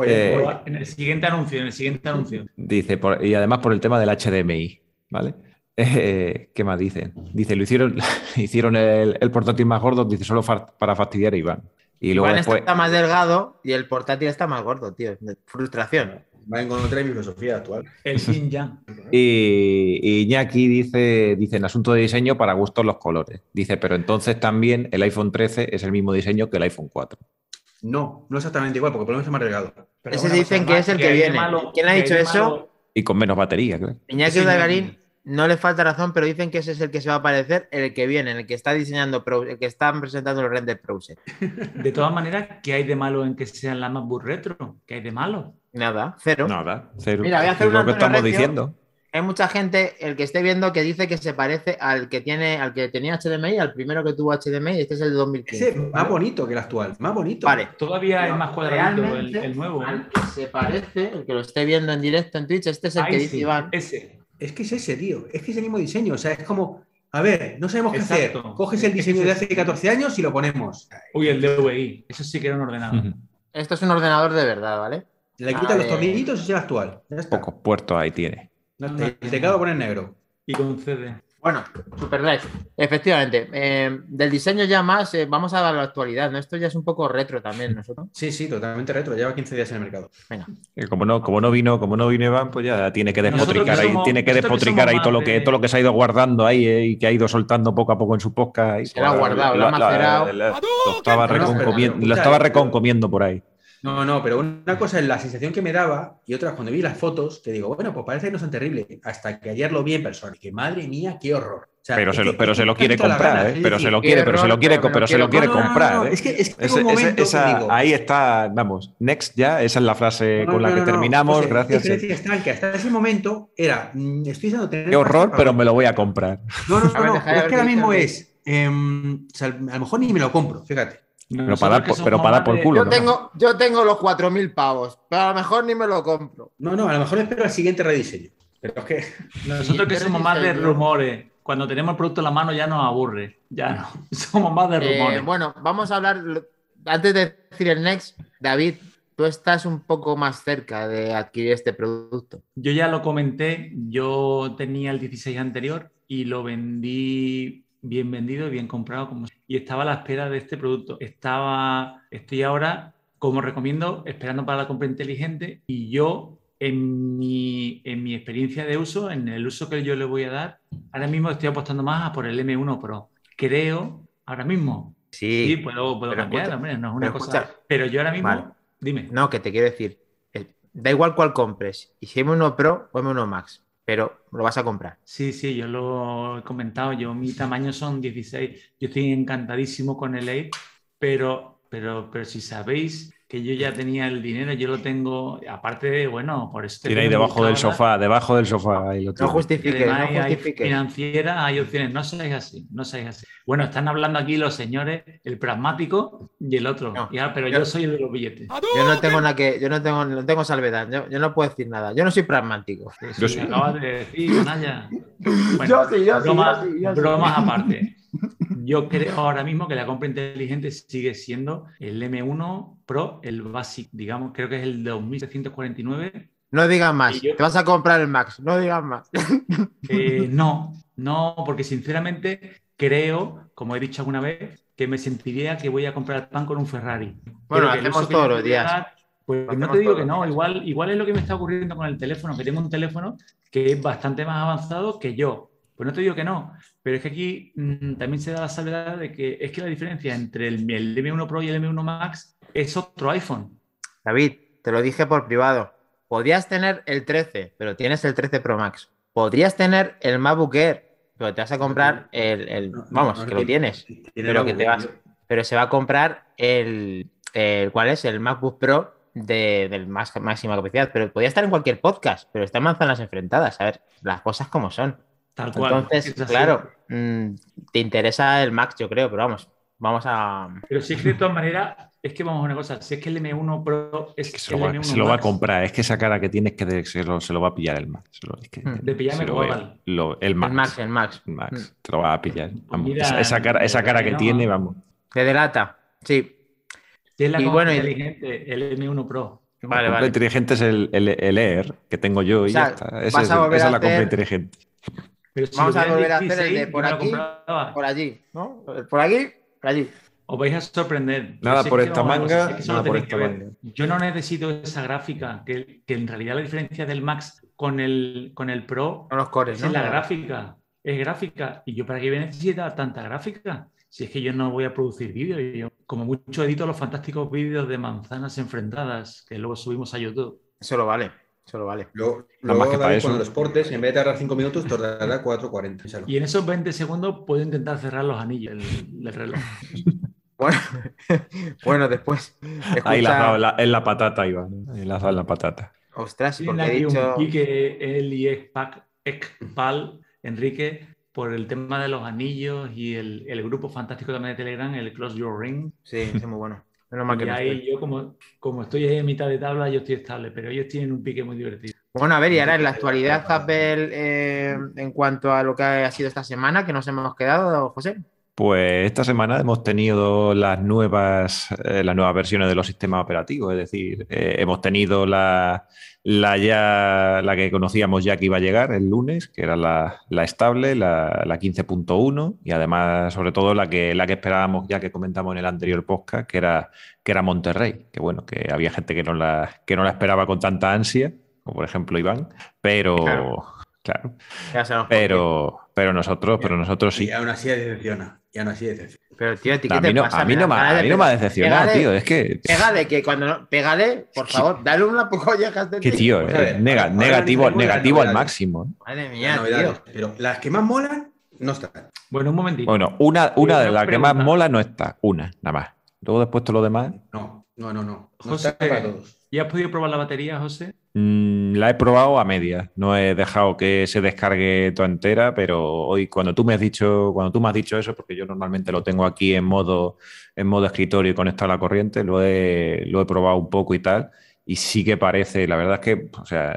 Eh, En el siguiente anuncio, en el siguiente anuncio. Dice, por- y además por el tema del HDMI, ¿vale? Eh, ¿Qué más dicen? Dice, lo hicieron, hicieron el, el portátil más gordo, dice, solo fa- para fastidiar a Iván. Y luego Iván después, está más delgado y el portátil está más gordo, tío. Frustración. Va en contra de mi filosofía actual. El Yin Yang. y, y Iñaki dice, dice, en asunto de diseño, para gustos los colores. Dice, pero entonces también el iPhone 13 es el mismo diseño que el iPhone 4. No, no exactamente igual, porque por lo menos es más delgado. Pero Ese bueno, dicen o sea, que es el que viene. malo- ¿Quién ha dicho eso? malo- Y con menos batería, claro. Iñaki Udagarín no le falta razón, pero dicen que ese es el que se va a aparecer, el que viene, el que está diseñando, Pro- el que están presentando los render browser. De todas maneras, ¿qué hay de malo en que sean las MacBook retro? ¿Qué hay de malo? Nada, cero. Nada, cero. Mira, voy a hacer Es lo que estamos Recio. diciendo. Hay mucha gente, el que esté viendo, que dice que se parece al que tiene, al que tenía HDMI, al primero que tuvo HDMI, este es el de 2015. Ese más bonito que el actual, más bonito. Vale. Todavía es más cuadradito el, nuevo. ¿eh? Al que se parece, el que lo esté viendo en directo en Twitch, este es el Ahí que dice sí, Iván. Ese. Es que es ese, tío. Es que es el mismo diseño. O sea, es como, a ver, no sabemos qué Exacto. hacer. Coges el diseño de hace 14 años y lo ponemos. Uy, el DVI. Eso sí que era un ordenador. Esto es un ordenador de verdad, ¿vale? Le A quitas los tornillitos y es el actual. Pocos puertos ahí tiene. Está. El teclado pone negro. Y con CD. Bueno, Super Light. Efectivamente. eh, del diseño ya más, eh, vamos a la actualidad, ¿no? Esto ya es un poco retro también, nosotros. Sí, sí, totalmente retro. Lleva 15 días en el mercado. Venga. Como no, como no vino, como no vino Iván, pues ya tiene que despotricar que ahí, tiene que despotricar ahí todo lo que todo lo que se ha ido guardando ahí eh, y que ha ido soltando poco a poco en su podcast. Se lo ha guardado, lo ha macerado. lo estaba, lo reconcomiendo por ahí. No, no, pero una cosa es la sensación que me daba y otra cuando vi las fotos, que digo, bueno, pues parece que no son terribles. Hasta que ayer lo vi en persona y que madre mía, qué horror. O sea, Pero es se lo, que- pero es se lo quiere comprar. ¿eh? Es pero se lo quiere, pero se lo quiere, pero se lo quiere comprar. ¿eh? Es que, es que Ese- hubo un ese- momento esa- que digo, ahí está, vamos, next ya, esa es la frase no, con la no, que no, no, terminamos, José, gracias. La diferencia está en que hasta ese momento era, mm, estoy diciendo tener Qué horror, pero me lo voy a comprar. No, no, no, es que ahora mismo es, em, o sea, a lo mejor ni me lo compro, fíjate. Pero para dar por- pero para dar por culo, Yo ¿no? tengo, yo tengo los 4.000 pavos, pero a lo mejor ni me lo compro. No, no, a lo mejor espero al siguiente rediseño. Pero es que. Nosotros que somos más de rumores. Cuando tenemos el producto en la mano ya nos aburre. Ya no. Somos más de Eh, rumores. bueno, vamos a hablar, antes de decir el next, David, tú estás un poco más cerca de adquirir este producto. Yo ya lo comenté, yo tenía el 16 anterior y lo vendí bien vendido y bien comprado como y estaba a la espera de este producto. Estaba, estoy ahora, como recomiendo, esperando para la compra inteligente y yo en mi, en mi experiencia de uso, en el uso que yo le voy a dar, ahora mismo estoy apostando más a por el M1 Pro. Creo, ahora mismo, sí, puedo, puedo pero cambiar, escucha, hombre, no es una pero cosa. escucha. pero yo ahora mismo, Vale. dime. No, que te quiero decir, eh, da igual cuál compres, y si M1 Pro o M1 Max, pero lo vas a comprar. Sí, sí, yo lo he comentado. Yo, mi tamaño son 16. Yo estoy encantadísimo con el 8, pero, pero, pero si sabéis que yo ya tenía el dinero, yo lo tengo, aparte de, bueno, por eso Tiene ahí debajo del sofá, debajo del sofá. Ahí lo No tiene. que justifiques, no hay justifiques. financiera, hay opciones. No seáis así, no seáis así. Bueno, están hablando aquí los señores, el pragmático y el otro. No, Ya, pero yo- yo soy el de los billetes. Yo no tengo nada que, yo no tengo, no tengo salvedad, yo, yo no puedo decir nada, yo no soy pragmático. Yo sí. Acabas de decir. Bueno, Yo sí, yo sí, bromas, yo sí, yo sí. bromas aparte. Yo creo ahora mismo que la compra inteligente sigue siendo el M1 Pro, el Basic, digamos, creo que es el 2749. No digas más, yo- te vas a comprar el Max, no digas más. Eh, no, no, porque sinceramente creo, como he dicho alguna vez, que me sentiría que voy a comprar pan con un Ferrari. Bueno, hacemos todos los días. dar, Pues no te digo que no, igual, igual es lo que me está ocurriendo con el teléfono, que tengo un teléfono que es bastante más avanzado que yo. Pues no te digo que no, pero es que aquí mm, también se da la salvedad de que es que la diferencia entre el, el M1 Pro y el M1 Max es otro iPhone. David, te lo dije por privado. Podrías tener el 13, pero tienes el 13 Pro Max. Podrías tener el MacBook Air, pero te vas a comprar el. el- No, vamos, no que lo tiene- tienes. tiene Pero que te vas. Pero se va a comprar el. el- ¿Cuál es? El MacBook Pro de, del más, máxima capacidad. Pero podría estar en cualquier podcast, pero está en manzanas enfrentadas. A ver, las cosas como son. Tal cual. Entonces, claro, mm, te interesa el Max, yo creo, pero vamos, vamos a. Pero si es que de todas maneras, es que vamos a una cosa, si es que el M1 Pro es Que se el lo, va, M1 se lo va a comprar. Es que esa cara que tienes que de- se lo, se lo va a pillar el Max. Se lo- es que- Mm. De pillarme lo tal. Lo- el Max. El Max, el Max. Max, Te lo va a pillar. Vamos, Mira, esa, esa cara, esa cara que no. tiene, vamos. Te delata. Sí, Si es la Y compra bueno, y- inteligente, el M1 Pro. vale, la compra vale. inteligente es el, el, el Air que tengo yo y O sea, ya está. Ese el- esa es la compra hacer- inteligente. Pero si Vamos a volver a hacer el de 16, por aquí. Por allí, ¿no? Por aquí, por allí. Os vais a sorprender. Nada por esta manga, nada por esta. Yo no necesito esa gráfica, que, que en realidad la diferencia del Max con el, con el Pro Son los cores, es ¿no? la gráfica. Es gráfica. ¿Y yo para qué voy a necesitar tanta gráfica? Si es que yo no voy a producir vídeos. Yo, como mucho edito los fantásticos vídeos de manzanas enfrentadas que luego subimos a YouTube. Eso lo vale, eso lo vale. Luego, Nada más que para David, eso. cuando los portes, en vez de tardar 5 minutos, tardará 4.40. Y en esos 20 segundos puedo intentar cerrar los anillos del, reloj. Bueno, bueno, después. Ahí la la, en la patata, Iván. Ahí la en la patata. Ostras, porque he dicho. un pique él y Ekpal, Enrique, por el tema de los anillos y el, el grupo fantástico también de Telegram, el Close Your Ring. Sí, es muy bueno. Menos mal que Y no ahí estoy. yo, como, como estoy ahí en mitad de tabla, yo estoy estable, pero ellos tienen un pique muy divertido. Bueno, a ver, y ahora en la actualidad, Apple, eh, en cuanto a lo que ha sido esta semana, que nos hemos quedado, José. Pues esta semana hemos tenido las nuevas, eh, las nuevas versiones de los sistemas operativos, es decir, eh, hemos tenido la, la ya la que conocíamos ya que iba a llegar el lunes, que era la, la estable, la, la 15.1, y además, sobre todo, la que, la que esperábamos ya que comentamos en el anterior podcast, que era, que era Monterrey, que bueno, que había gente que no la, que no la esperaba con tanta ansia, como por ejemplo Iván, pero Claro. claro, pero, pero nosotros, pero nosotros sí. Y aún así decepciona. Y aún así decepciona. Pero, tío, ¿a ti qué A te mí no, pasa? a mí Me no, me, ganas a de mí no me ha decepcionado, pégale- tío. Es que, Pégale, que cuando no. Pégale, por favor, dale una collejas de que tío, ver, eh, nega- negativo, negativo al máximo. ¿eh? Madre mía, tío. Pero las que más molan no están. Bueno, un momentito. Bueno, una, una de las que más mola no está, una, nada más. Luego después todo lo demás, No, no, no, no. No José, está para todos. ¿ya has podido probar la batería, José? mm, la he probado a medias. No he dejado que se descargue toda entera, pero hoy cuando tú me has dicho, cuando tú me has dicho eso, porque yo normalmente lo tengo aquí en modo, en modo escritorio y conectado a la corriente, lo he, lo he probado un poco y tal. Y sí que parece, la verdad es que, o sea,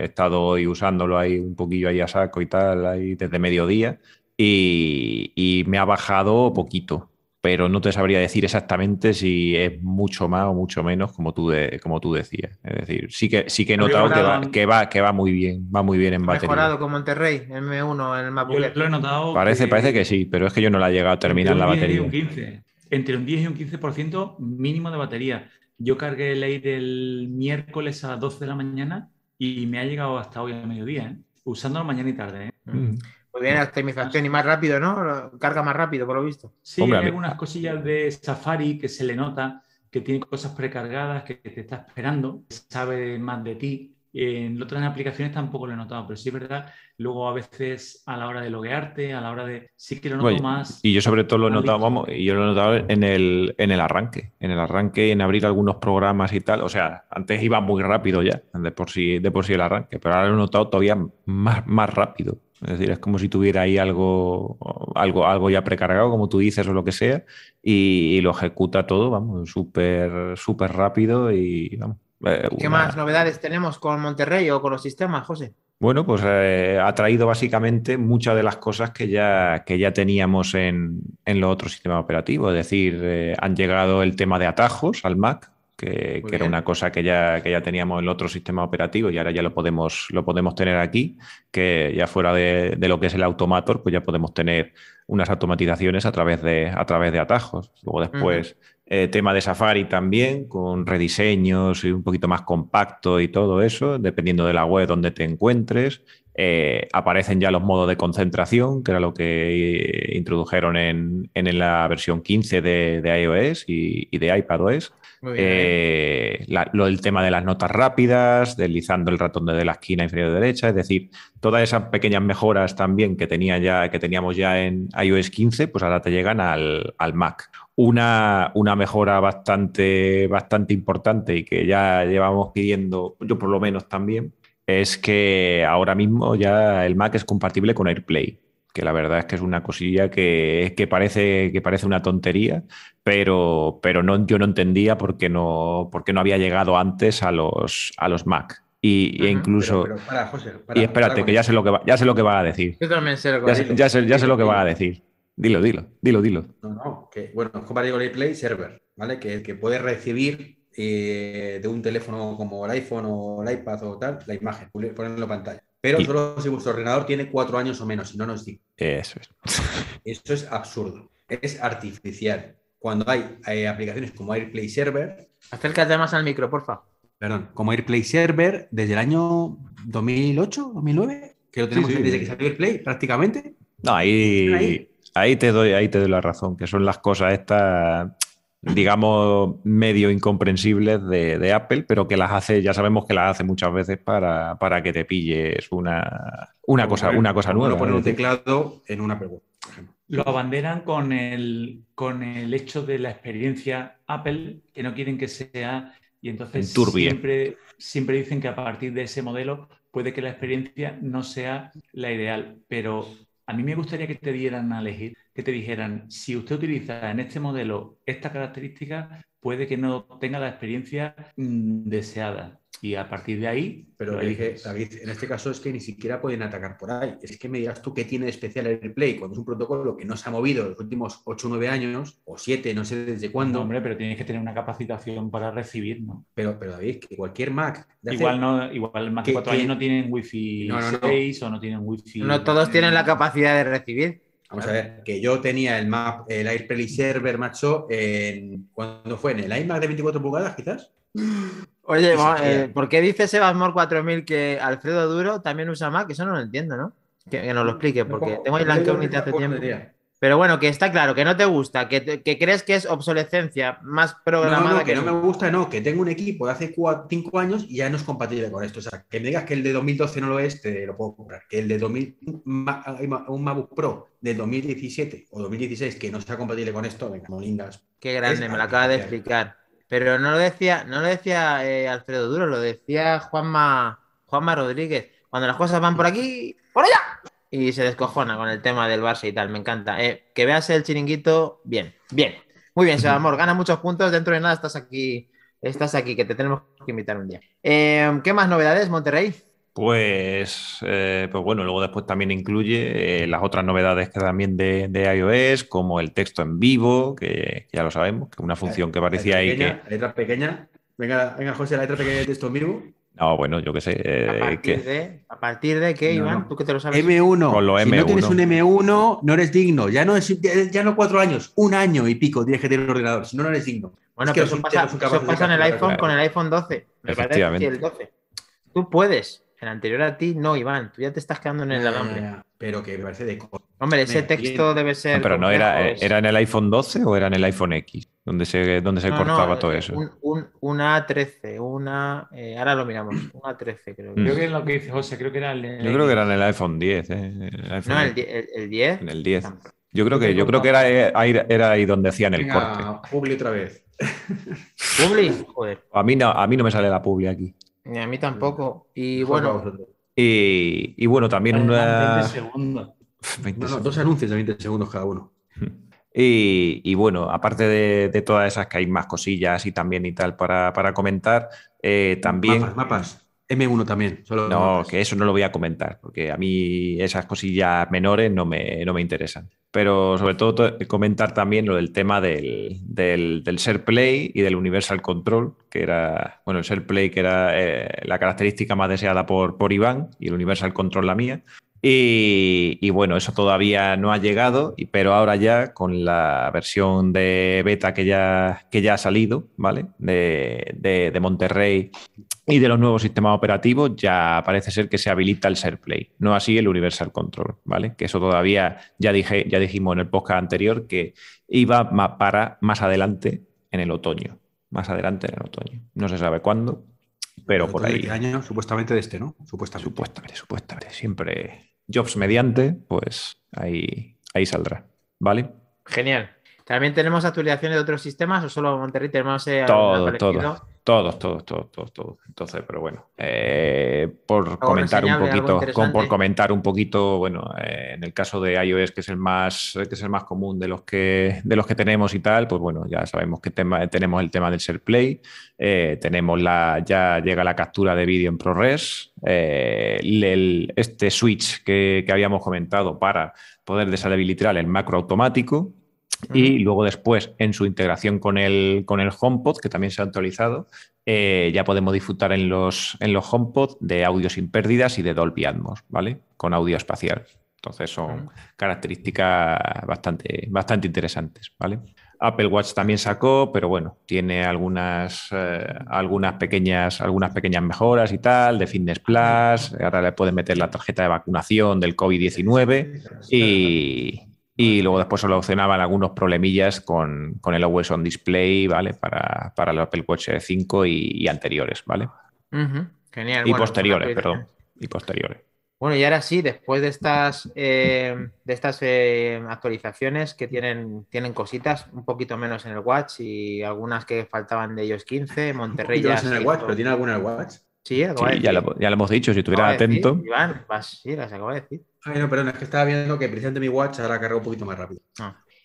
he estado hoy usándolo ahí un poquillo ahí a saco y tal, ahí desde mediodía, y, y me ha bajado poquito, pero no te sabría decir exactamente si es mucho más o mucho menos, como tú, de- como tú decías. Es decir, sí que, sí que he notado que va, que, va, que va muy bien, va muy bien en batería. mejorado con Monterrey, M1 en el Air. lo he notado. Parece, parece que sí, pero es que yo no la he llegado a terminar entre la un 10 y batería. un 15. Entre un 10 y un 15% mínimo de batería. Yo cargué el Air el miércoles a las 12 de la mañana y me ha llegado hasta hoy a mediodía, ¿eh? usándolo mañana y tarde. ¿eh? Mm. Muy bien, la optimización y más rápido, ¿no? Carga más rápido, por lo visto. Sí, Hombre, hay algunas cosillas de Safari que se le nota, que tiene cosas precargadas, que te está esperando, que sabe más de ti. En otras aplicaciones tampoco lo he notado, pero sí es verdad, luego a veces a la hora de loguearte, a la hora de... Sí que lo noto Oye, más... Y yo sobre todo lo he notado, vamos, y yo lo he notado en el, en el arranque, en el arranque, en abrir algunos programas y tal. O sea, antes iba muy rápido ya, de por sí, de por sí el arranque, pero ahora lo he notado todavía más, más rápido. Es decir, es como si tuviera ahí algo, algo, algo ya precargado, como tú dices, o lo que sea, y, y lo ejecuta todo, vamos, súper, súper rápido y vamos. eh, ¿Qué una- más novedades tenemos con Monterrey o con los sistemas, José? Bueno, pues eh, ha traído básicamente muchas de las cosas que ya, que ya teníamos en, en los otros sistemas operativos. Es decir, eh, han llegado el tema de atajos al Mac, que, era una cosa que ya, que ya teníamos en el otro sistema operativo y ahora ya lo podemos, lo podemos tener aquí, que ya fuera de, de lo que es el Automator, pues ya podemos tener unas automatizaciones a través de, a través de atajos. Luego después, eh, tema de Safari también, con rediseños y un poquito más compacto y todo eso, dependiendo de la web donde te encuentres. Eh, aparecen ya los modos de concentración, que era lo que eh, introdujeron en, en la versión 15 de, de iOS y, y de iPadOS. Eh, lo del tema de las notas rápidas, deslizando el ratón desde la esquina inferior derecha, es decir, todas esas pequeñas mejoras también que, tenía ya, que teníamos ya en iOS 15, pues ahora te llegan al, al Mac. Una, una mejora bastante, bastante importante y que ya llevamos pidiendo, yo por lo menos también, es que ahora mismo ya el Mac es compatible con AirPlay, que la verdad es que es una cosilla que, que parece, que parece una tontería, pero, pero no, yo no entendía por qué no, por qué no había llegado antes a los, a los Mac. Y, e incluso... Pero, pero para, José, para, y espérate, para que ya sé lo que va, ya sé lo que va a decir. Yo también sé lo que Ya vas a sé, decir. ya sé- ya sé lo que va a decir. Dilo, dilo, dilo, dilo. No, no, que bueno, es compatible con el Play Server, ¿vale? Que, que puede recibir eh, de un teléfono como el iPhone o el iPad o tal, la imagen, ponerlo en pantalla. Pero Y- solo si vuestro ordenador tiene cuatro años o menos, si no, no es. Eso es. Esto es absurdo, es artificial. Cuando hay eh, aplicaciones como AirPlay Server, Acércate más al micro, porfa. perdón, como AirPlay Server desde el año 2008, 2009, que lo tenemos Sí, sí. desde que salió AirPlay prácticamente. No, ahí, Ahí. ahí te doy, ahí te doy la razón, que son las cosas estas, digamos, medio incomprensibles de, de Apple, pero que las hace, ya sabemos que las hace muchas veces para, para que te pilles una, una cosa, una cosa nueva. poner un teclado en una pregunta, por ejemplo. lo abanderan con el, con el hecho de la experiencia Apple, que no quieren que sea, y entonces siempre, siempre dicen que a partir de ese modelo puede que la experiencia no sea la ideal, pero a mí me gustaría que te dieran a elegir, que te dijeran, si usted utiliza en este modelo esta característica, puede que no tenga la experiencia mm, deseada. Y a partir de ahí, Pero dije. David, en este caso es que ni siquiera pueden atacar por ahí. Es que me dirás tú qué tiene de especial el AirPlay cuando es un protocolo que no se ha movido en los últimos 8 o 9 años, o 7, no sé desde cuándo. No, hombre, pero tienes que tener una capacitación para recibir, ¿no? Pero, pero David, que cualquier Mac. hace- Igual, no, igual más de que- cuatro que- años no tienen Wi-Fi No, no, no. 6 o no tienen Wi-Fi. No todos tienen la capacidad de recibir. Vamos a ver, que yo tenía el Mac, el AirPlay Server, macho, en. ¿Cuándo fue? ¿En el iMac de 24 pulgadas, quizás? Oye, eh, ¿por qué dice Sebasmor 4000 que Alfredo Duro también usa Mac? Eso no lo entiendo, ¿no? Que, que nos lo explique, porque tengo ahí la incógnita hace tiempo. Pero bueno, que está claro, que no te gusta, que, te- que crees que es obsolescencia más No, programada no, que no no. me gusta, no, que tengo un equipo de hace 5 años y ya no es compatible con esto. O sea, que me digas que el de 2012 no lo es, te lo puedo comprar. Que el de 2000, un Ma- un MacBook Pro de 2017 o 2016 que no sea compatible con esto, venga, molingas. Qué grande, Es me lo acaba de explicar. Pero no lo decía, no lo decía eh, Alfredo Duro, lo decía Juanma, Juanma Rodríguez. Cuando las cosas van por aquí, por allá. Y se descojona con el tema del Barça y tal, me encanta. Eh, que veas el chiringuito, bien, bien. Muy bien, Sebamor, gana muchos puntos. Dentro de nada estás aquí, estás aquí, que te tenemos que invitar un día. Eh, ¿Qué más novedades, Monterrey? Pues, eh, pues bueno, luego después también incluye eh, las otras novedades que también de, de iOS, como el texto en vivo, que ya lo sabemos, que es una función que parecía ahí que... Letra pequeña. Venga, venga, José, la letra pequeña de texto en vivo. No, bueno, yo qué sé. eh, A partir que- de, a partir de qué, No, Iván, no. tú que te lo sabes. M1. Con lo Si no M1. tienes un M1, no eres digno. Ya no, es, ya, no cuatro años, un año y pico tienes que tener un ordenador. Si no, no eres digno. Bueno, Es que pero eso pasa, eso pasa en el iPhone claro. con el iPhone 12. Me parece Efectivamente. que el 12. Tú puedes. El anterior a ti, no, Iván. Tú ya te estás quedando en el alambre. Eh, pero que me parece de Hombre, ese texto bien. debe ser. No, pero no era, es- ¿era en el iPhone 12 o era en el iPhone X? Donde se, donde se No, cortaba eh, todo eso. Un, un- una 13, una. eh, ahora lo miramos. Una 13, creo. que Mm. Creo que es lo que dice José, creo que era el. Yo creo que era en el iPhone 10. eh, el iPhone No, el, el, el 10. En el 10. tampoco. Yo creo que, yo creo que era, eh, ahí- era ahí donde hacían el corte. Publi otra vez. Publi, joder. A mí, no, a mí no me sale la publi aquí. Ni a mí tampoco. Y bueno. Y, y bueno, también una... 20 segundos. 20 No, no, segundos. dos anuncios de 20 segundos cada uno. Y, y bueno, aparte de, de todas esas que hay más cosillas y también y tal para, para comentar, eh, también... Mapas, mapas. M1 también. Solo No, mapas. que eso no lo voy a comentar, porque a mí esas cosillas menores no me, no me interesan. Pero sobre todo to- comentar también lo del tema del, del, del Play y del Universal Control, que era, bueno, el Share Play que era eh, la característica más deseada por, por Iván y el Universal Control la mía. Y, bueno, eso todavía no ha llegado, pero ahora ya con la versión de beta que ya, que ya ha salido, ¿vale? De, de, Monterrey y de los nuevos sistemas operativos ya parece ser que se habilita el SharePlay, no así el Universal Control, ¿vale? Que eso todavía ya, dije, ya dijimos en el podcast anterior que iba para más adelante en el otoño, más adelante en el otoño. No se sabe cuándo, pero por ¿De ahí. qué año? Supuestamente de este, ¿no? Supuestamente. Supuestamente, supuestamente. Siempre jobs mediante, pues ahí, ahí saldrá, ¿vale? genial. ¿También tenemos actualizaciones de otros sistemas o solo Monterrey tenemos eh, Todo, algún todo. parecido? Todos, todos, todos, todos, todos. Entonces, pero bueno, eh, por comentar un poquito, con- por comentar un poquito, bueno, eh, en el caso de iOS, que es el más, que es el más común de los que, de los que tenemos y tal, pues bueno, ya sabemos que tema- tenemos el tema del SharePlay, eh, tenemos la, ya llega la captura de vídeo en ProRes, eh, el- este switch que, que habíamos comentado para poder deshabilitar el macro automático, y luego después, en su integración con el, con el HomePod, que también se ha actualizado, eh, ya podemos disfrutar en los, en los HomePod de audio sin pérdidas y de Dolby Atmos, ¿vale? Con audio espacial. Entonces son características bastante, bastante interesantes, ¿vale? Apple Watch también sacó, pero bueno, tiene algunas, eh, algunas, pequeñas, algunas pequeñas mejoras y tal, de Fitness Plus, ahora le pueden meter la tarjeta de vacunación del COVID-19 y, y luego después solucionaban algunos problemillas con, con el Always On Display, ¿vale? Para, para el Apple Watch 5 y, y anteriores, ¿vale? Genial. Y bueno, posteriores, una perdón. actualización. Y posteriores. Bueno, y ahora sí, después de estas, eh, de estas eh, actualizaciones que tienen, tienen cositas, un poquito menos en el Watch y algunas que faltaban de ellos 15, Monterrey ya. en el Watch, pero tiene alguna en el Watch. Sí, acabo de Sí, ya, lo, ya lo hemos dicho, si estuviera decir, atento. Iván, vas- sí, las acabo de decir. Ay, no, perdón, es que estaba viendo que precisamente mi Watch ahora carga un poquito más rápido.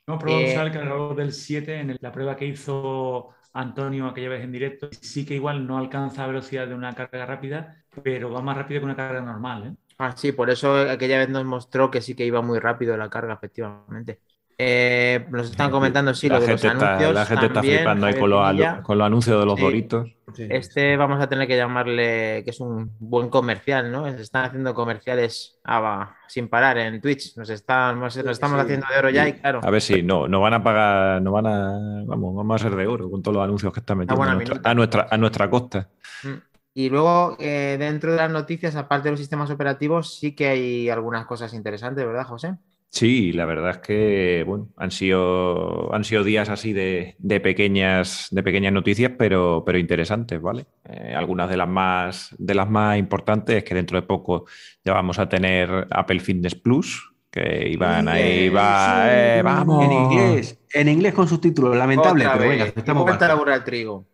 Hemos probado Eh, usar el cargador del 7 en la prueba que hizo Antonio aquella vez en directo. Sí que igual no alcanza la velocidad de una carga rápida, pero va más rápido que una carga normal. ¿eh? Ah, sí, por eso aquella vez nos mostró que sí que iba muy rápido la carga, efectivamente. Eh, nos están comentando, sí, la, lo de los gente está, anuncios. la gente está flipando ahí con los, con los anuncios de los Sí. doritos. Este vamos a tener que llamarle que es un buen comercial, ¿no? Se están haciendo comerciales ah, va, sin parar en Twitch. Nos, estamos, nos estamos Sí. haciendo de oro ya y claro. A ver si no, no van a pagar, no van a, vamos, vamos a ser de oro con todos los anuncios que están metiendo nuestra, a nuestra, a nuestra costa. Mm. Y luego, eh, dentro de las noticias, aparte de los sistemas operativos, sí que hay algunas cosas interesantes, ¿verdad, José? Sí, la verdad es que bueno, han sido, han sido días así de, de pequeñas, de pequeñas noticias, pero, pero interesantes, ¿vale? Eh, algunas de las más, de las más importantes es que dentro de poco ya vamos a tener Apple Fitness Plus, que iban ahí, va, eh, vamos. En inglés, en inglés con subtítulos, lamentable, Otra pero vez. venga, estamos vuelta a la trigo.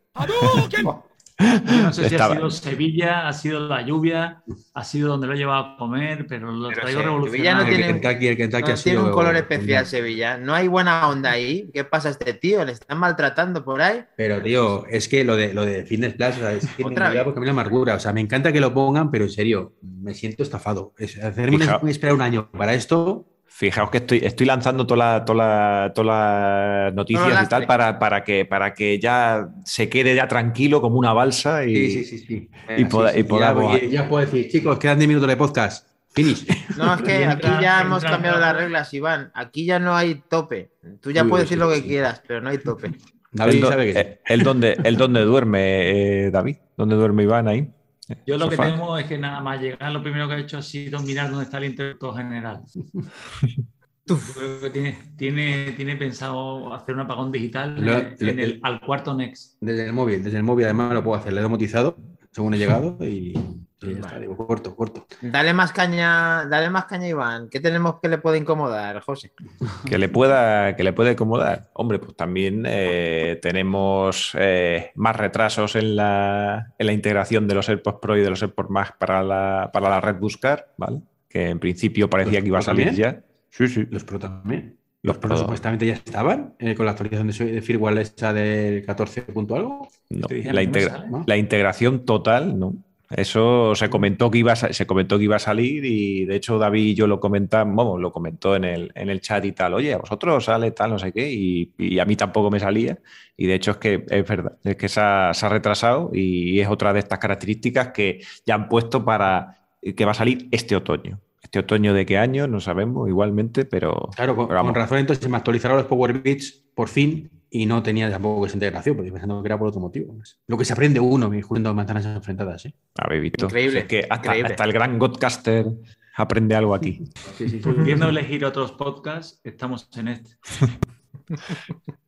Yo no sé si Estaba- ha sido Sevilla, ha sido la lluvia, ha sido donde lo he llevado a comer, pero lo Pero traigo sí, no El tiene- Kentucky, el Kentucky No, ha tiene sido- un color especial Sevilla. No hay buena onda ahí. ¿Qué pasa a este tío? ¿Le están maltratando por ahí? Pero, tío, es que lo de, lo de Fitness Plus, o sea, es que me Otra da vez. porque a mí la amargura. O sea, me encanta que lo pongan, pero en serio, me siento estafado. Es hacerme Fija- esperar un año para esto. Fijaos que estoy, estoy lanzando todas las toda la- todas las noticias y tal para, para, que, para que ya se quede ya tranquilo como una balsa y, Sí, sí, sí. sí. y poda- y Ya, podamos- ya- ya puedo decir, chicos, quedan 10 minutos de podcast. Finish. No, es que aquí ya hemos cambiado las reglas, Iván. Aquí ya no hay tope. Tú ya Uy, puedes sí, decir lo que sí. quieras, pero no hay tope. David el, do- sabe que sí. eh, el donde, el donde duerme, eh, David, ¿dónde duerme Iván ahí? Yo lo que Sofá. temo es que nada más llegar, lo primero que he hecho ha sido mirar dónde está el interruptor general. Tiene, tiene, tiene pensado hacer un apagón digital lo- en el, al cuarto Next. Desde el móvil, desde el móvil además lo puedo hacer. Le he domotizado según he llegado y, y ya está. Digo, corto, corto. Dale más caña, dale más caña, Iván. ¿Qué tenemos que le puede incomodar, José? Que le pueda, que le puede acomodar. Hombre, pues también eh, tenemos eh, más retrasos en la, en la integración de los AirPods Pro y de los AirPods Max para la, para la red Buscar, ¿vale? Que en principio parecía ¿Los que iba a salir también? ya. Sí, sí. Los Pro también. Los Pro Pro. supuestamente ya estaban eh, con la actualización de, de firmware esa del 14 punto algo. La integración total, ¿no? Eso se comentó que iba a, se comentó que iba a salir y de hecho David y yo lo comentamos, vamos, lo comentó en el, en el chat y tal, oye, a vosotros sale tal, no sé qué, y, y a mí tampoco me salía. Y de hecho es que es verdad, es que se ha, se ha retrasado y es otra de estas características que ya han puesto para que va a salir este otoño. Este otoño de qué año, no sabemos igualmente, pero, Claro, con, pero vamos. con razón entonces me actualizaron los Power Beats por fin y no tenía tampoco esa integración, porque pensando que era por otro motivo. Lo que se aprende uno, me jugando manzanas enfrentadas. ¿eh? habéis visto. Increíble, Es que hasta, increíble. hasta el gran Godcaster aprende algo aquí. Sí, sí, sí. Pudiendo elegir otros podcasts, estamos en este.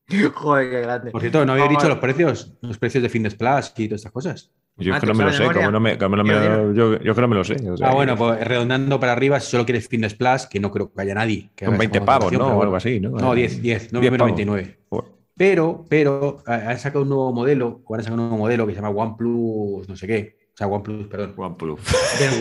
Joder, qué grande. Por cierto, no había Vamos dicho a- los precios, los precios de Fitness Plus y todas estas cosas. Yo Ah, es que ¿te no me lo sé, como no me, como no me lo- yo, yo que no me lo sé. o sea, Ah, bueno, pues redondando para arriba, si solo quieres Fitness Plus, que no creo que haya nadie. Que esa 20 pavos, ¿no? O algo así, ¿no? No, 10, 10, 10 pavos. 9,99. Pero, pero, han sacado un nuevo modelo, o van a sacar un nuevo modelo que se llama OnePlus, no sé qué. O sea, OnePlus, perdón. OnePlus.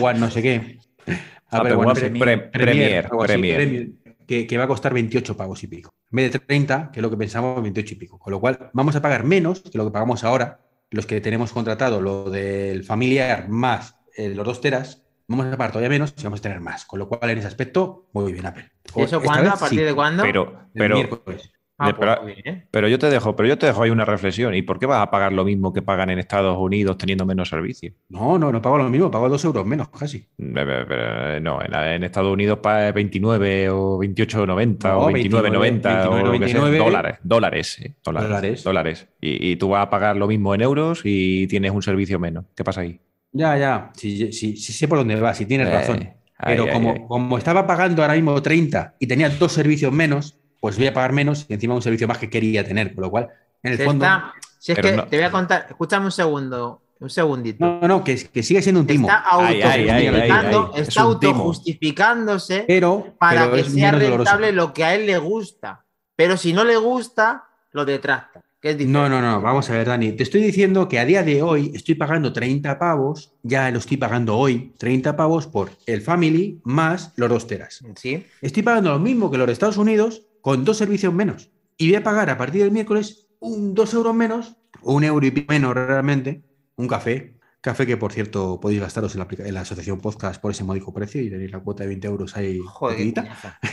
One, no sé qué. Apple Apple One One Pre- Premier, Premier, así, que, que va a costar 28 pavos y pico. En vez de 30, que es lo que pensamos, 28 y pico. Con lo cual, vamos a pagar menos que lo que pagamos ahora, los que tenemos contratado lo del familiar más eh, los dos teras, vamos a pagar todavía menos y vamos a tener más. Con lo cual, en ese aspecto, muy bien, Apple. ¿Y eso cuándo? vez ¿A partir sí, de cuándo? Pero, el pero, miércoles. Ah, de- pues pero- yo te dejo, pero yo te dejo ahí una reflexión. ¿Y por qué vas a pagar lo mismo que pagan en Estados Unidos teniendo menos servicio? No, no, no pago lo mismo, pago dos euros menos casi. Eh, pero, pero, No, en, en Estados Unidos paga 29 o 28,90 No, o 29,90 o lo que sea. 29,99. Dólares, dólares, eh, dólares, Dólares. dólares. Y, y tú vas a pagar lo mismo en euros y tienes un servicio menos. ¿Qué pasa ahí? Ya, ya, sí, sí, sí sé por dónde vas, si tienes Eh, razón. Pero ahí, como, ahí. como estaba pagando ahora mismo 30 y tenía dos servicios menos, pues voy a pagar menos y encima un servicio más que quería tener. Con lo cual, en el Se fondo, está- Si es que no- te voy a contar, escúchame un segundo, un segundito. No, no, que, que sigue siendo un timo. Está autojustificando, Es autojustificándose Pero, para pero que sea doloroso. rentable lo que a él le gusta. Pero si no le gusta, lo detracta. ¿Qué es No, no, no, vamos a ver, Dani. Te estoy diciendo que a día de hoy estoy pagando 30 pavos, ya lo estoy pagando hoy, 30 pavos por el Family más los dos teras. Sí. Estoy pagando lo mismo que los de Estados Unidos con dos servicios menos. Y voy a pagar a partir del miércoles un dos euros menos, o un euro y pico menos realmente, un café. Café que, por cierto, podéis gastaros en la, en la asociación podcast por ese módico precio y tenéis la cuota de 20 euros ahí. Joder,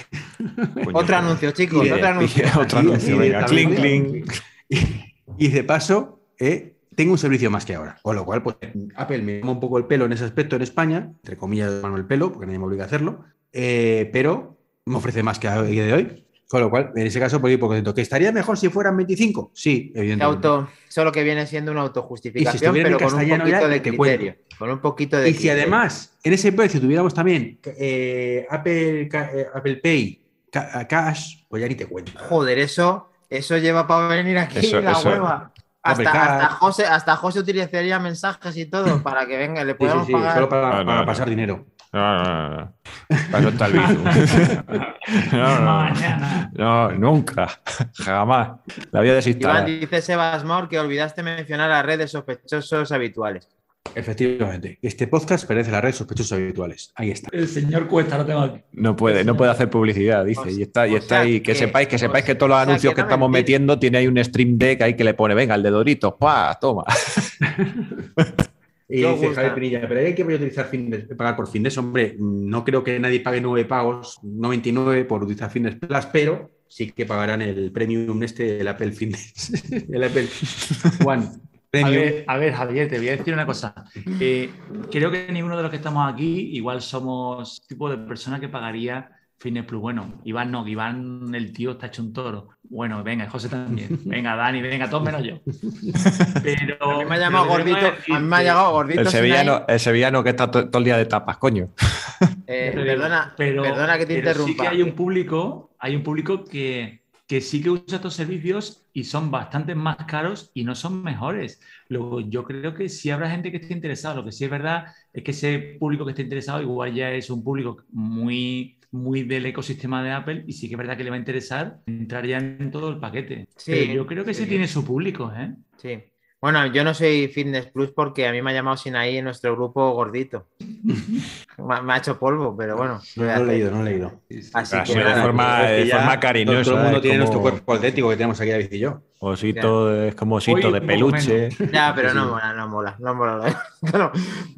Otro anuncio, chicos. Y- Otro anuncio. Otro Y- anuncio, y venga. Cling, directamente- cling. Y de paso, eh, tengo un servicio más que ahora. Con lo cual, pues Apple me toma un poco el pelo en ese aspecto en España, entre comillas, mano el pelo, porque nadie me obliga a hacerlo, eh, pero me ofrece más que a día de hoy. Con lo cual, en ese caso, ir por contento. ¿Que estaría mejor si fueran 25? Sí, evidentemente. auto, solo que viene siendo una si autojustificación, en pero con un poquito de te criterio. Con un poquito de Y si además en ese precio tuviéramos también eh, Apple, eh, Apple Pay Ca- Cash, pues ya ni te cuento. Joder, eso, eso lleva para venir aquí Eso- la eso- hueva. Hasta, hasta José, hasta José utilizaría mensajes y todo para que venga, le Sí, sí, podamos sí, pagar. solo para, No, no, para no. pasar dinero. No, no, no, no. Para eso está el. No, no, Mañana. no, nunca. Jamás. La vida Iván desinstalar. dice Sebas Maur que olvidaste mencionar las redes sospechosos habituales. Efectivamente. Este podcast pertenece a la red sospechosos habituales. Ahí está. El señor Cuesta lo tengo aquí. No puede, no puede hacer publicidad, dice. Y está, y está ahí. Que que- sepáis, que sepáis que todos los anuncios que que no estamos mentir. metiendo tiene ahí un stream deck ahí que le pone, venga, el de Doritos, ¡pah! Toma. Y No dice. Javier Pinilla, pero hay que utilizar Fitness, pagar por Fitness. Hombre, no creo que nadie pague nueve pagos, 99 por utilizar Fitness Plus, pero sí que pagarán el premium este, el Apple Fitness, el Apple One A ver, a ver, Javier, te voy a decir una cosa. Eh, creo que ninguno de los que estamos aquí, igual somos tipo de persona que pagaría Fitness Plus. Bueno, Iván no, Iván, el tío está hecho un toro. Bueno, venga, José también. Venga, Dani, venga, todos menos yo. Pero. A mí me ha llamado gordito, a mí me ha llegado gordito. El sevillano, el sevillano que está to- todo el día de tapas, coño. Eh, perdona, pero- perdona que te pero interrumpa. Sí que hay un público, hay un público que, que sí que usa estos servicios y son bastante más caros y no son mejores. Luego, yo creo que sí habrá gente que esté interesada. Lo que sí es verdad es que ese público que esté interesado igual ya es un público muy, muy del ecosistema de Apple y sí que es verdad que le va a interesar entrar ya en todo el paquete. Sí, Pero yo creo que sí, sí. tiene su público, ¿eh? Sí. Bueno, yo no soy Fitness Plus porque a mí me ha llamado Sinaí en nuestro grupo gordito. me, ha- me ha hecho polvo, pero bueno. No, no he leído, no he leído. Así Ah, que de nada, forma- de forma cariñosa, Todo el mundo tiene como- nuestro cuerpo atlético que tenemos aquí, David y yo. Osito, es como osito Hoy de peluche. Ya, pero no mola, no mola, no mola. No,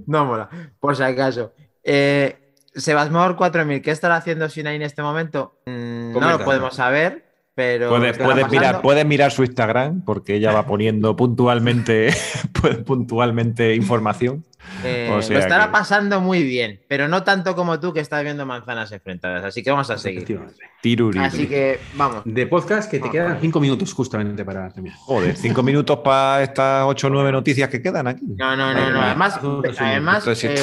no mola, por si acaso. Eh, Sebasmor 4000, ¿qué estará haciendo Sinaí en este momento? Mm, no lo podemos saber, pero. Puedes, ¿qué está puedes mirar, pasando? puedes mirar su Instagram porque ella va poniendo puntualmente, puntualmente información. Eh, o sea lo estará que- pasando muy bien, pero no tanto como tú que estás viendo manzanas enfrentadas. Así que vamos a seguir. Así que vamos. De podcast que te quedan cinco minutos justamente para terminar. Joder, cinco minutos para estas ocho o nueve noticias que quedan aquí. No, no, no, no. Además, además eh.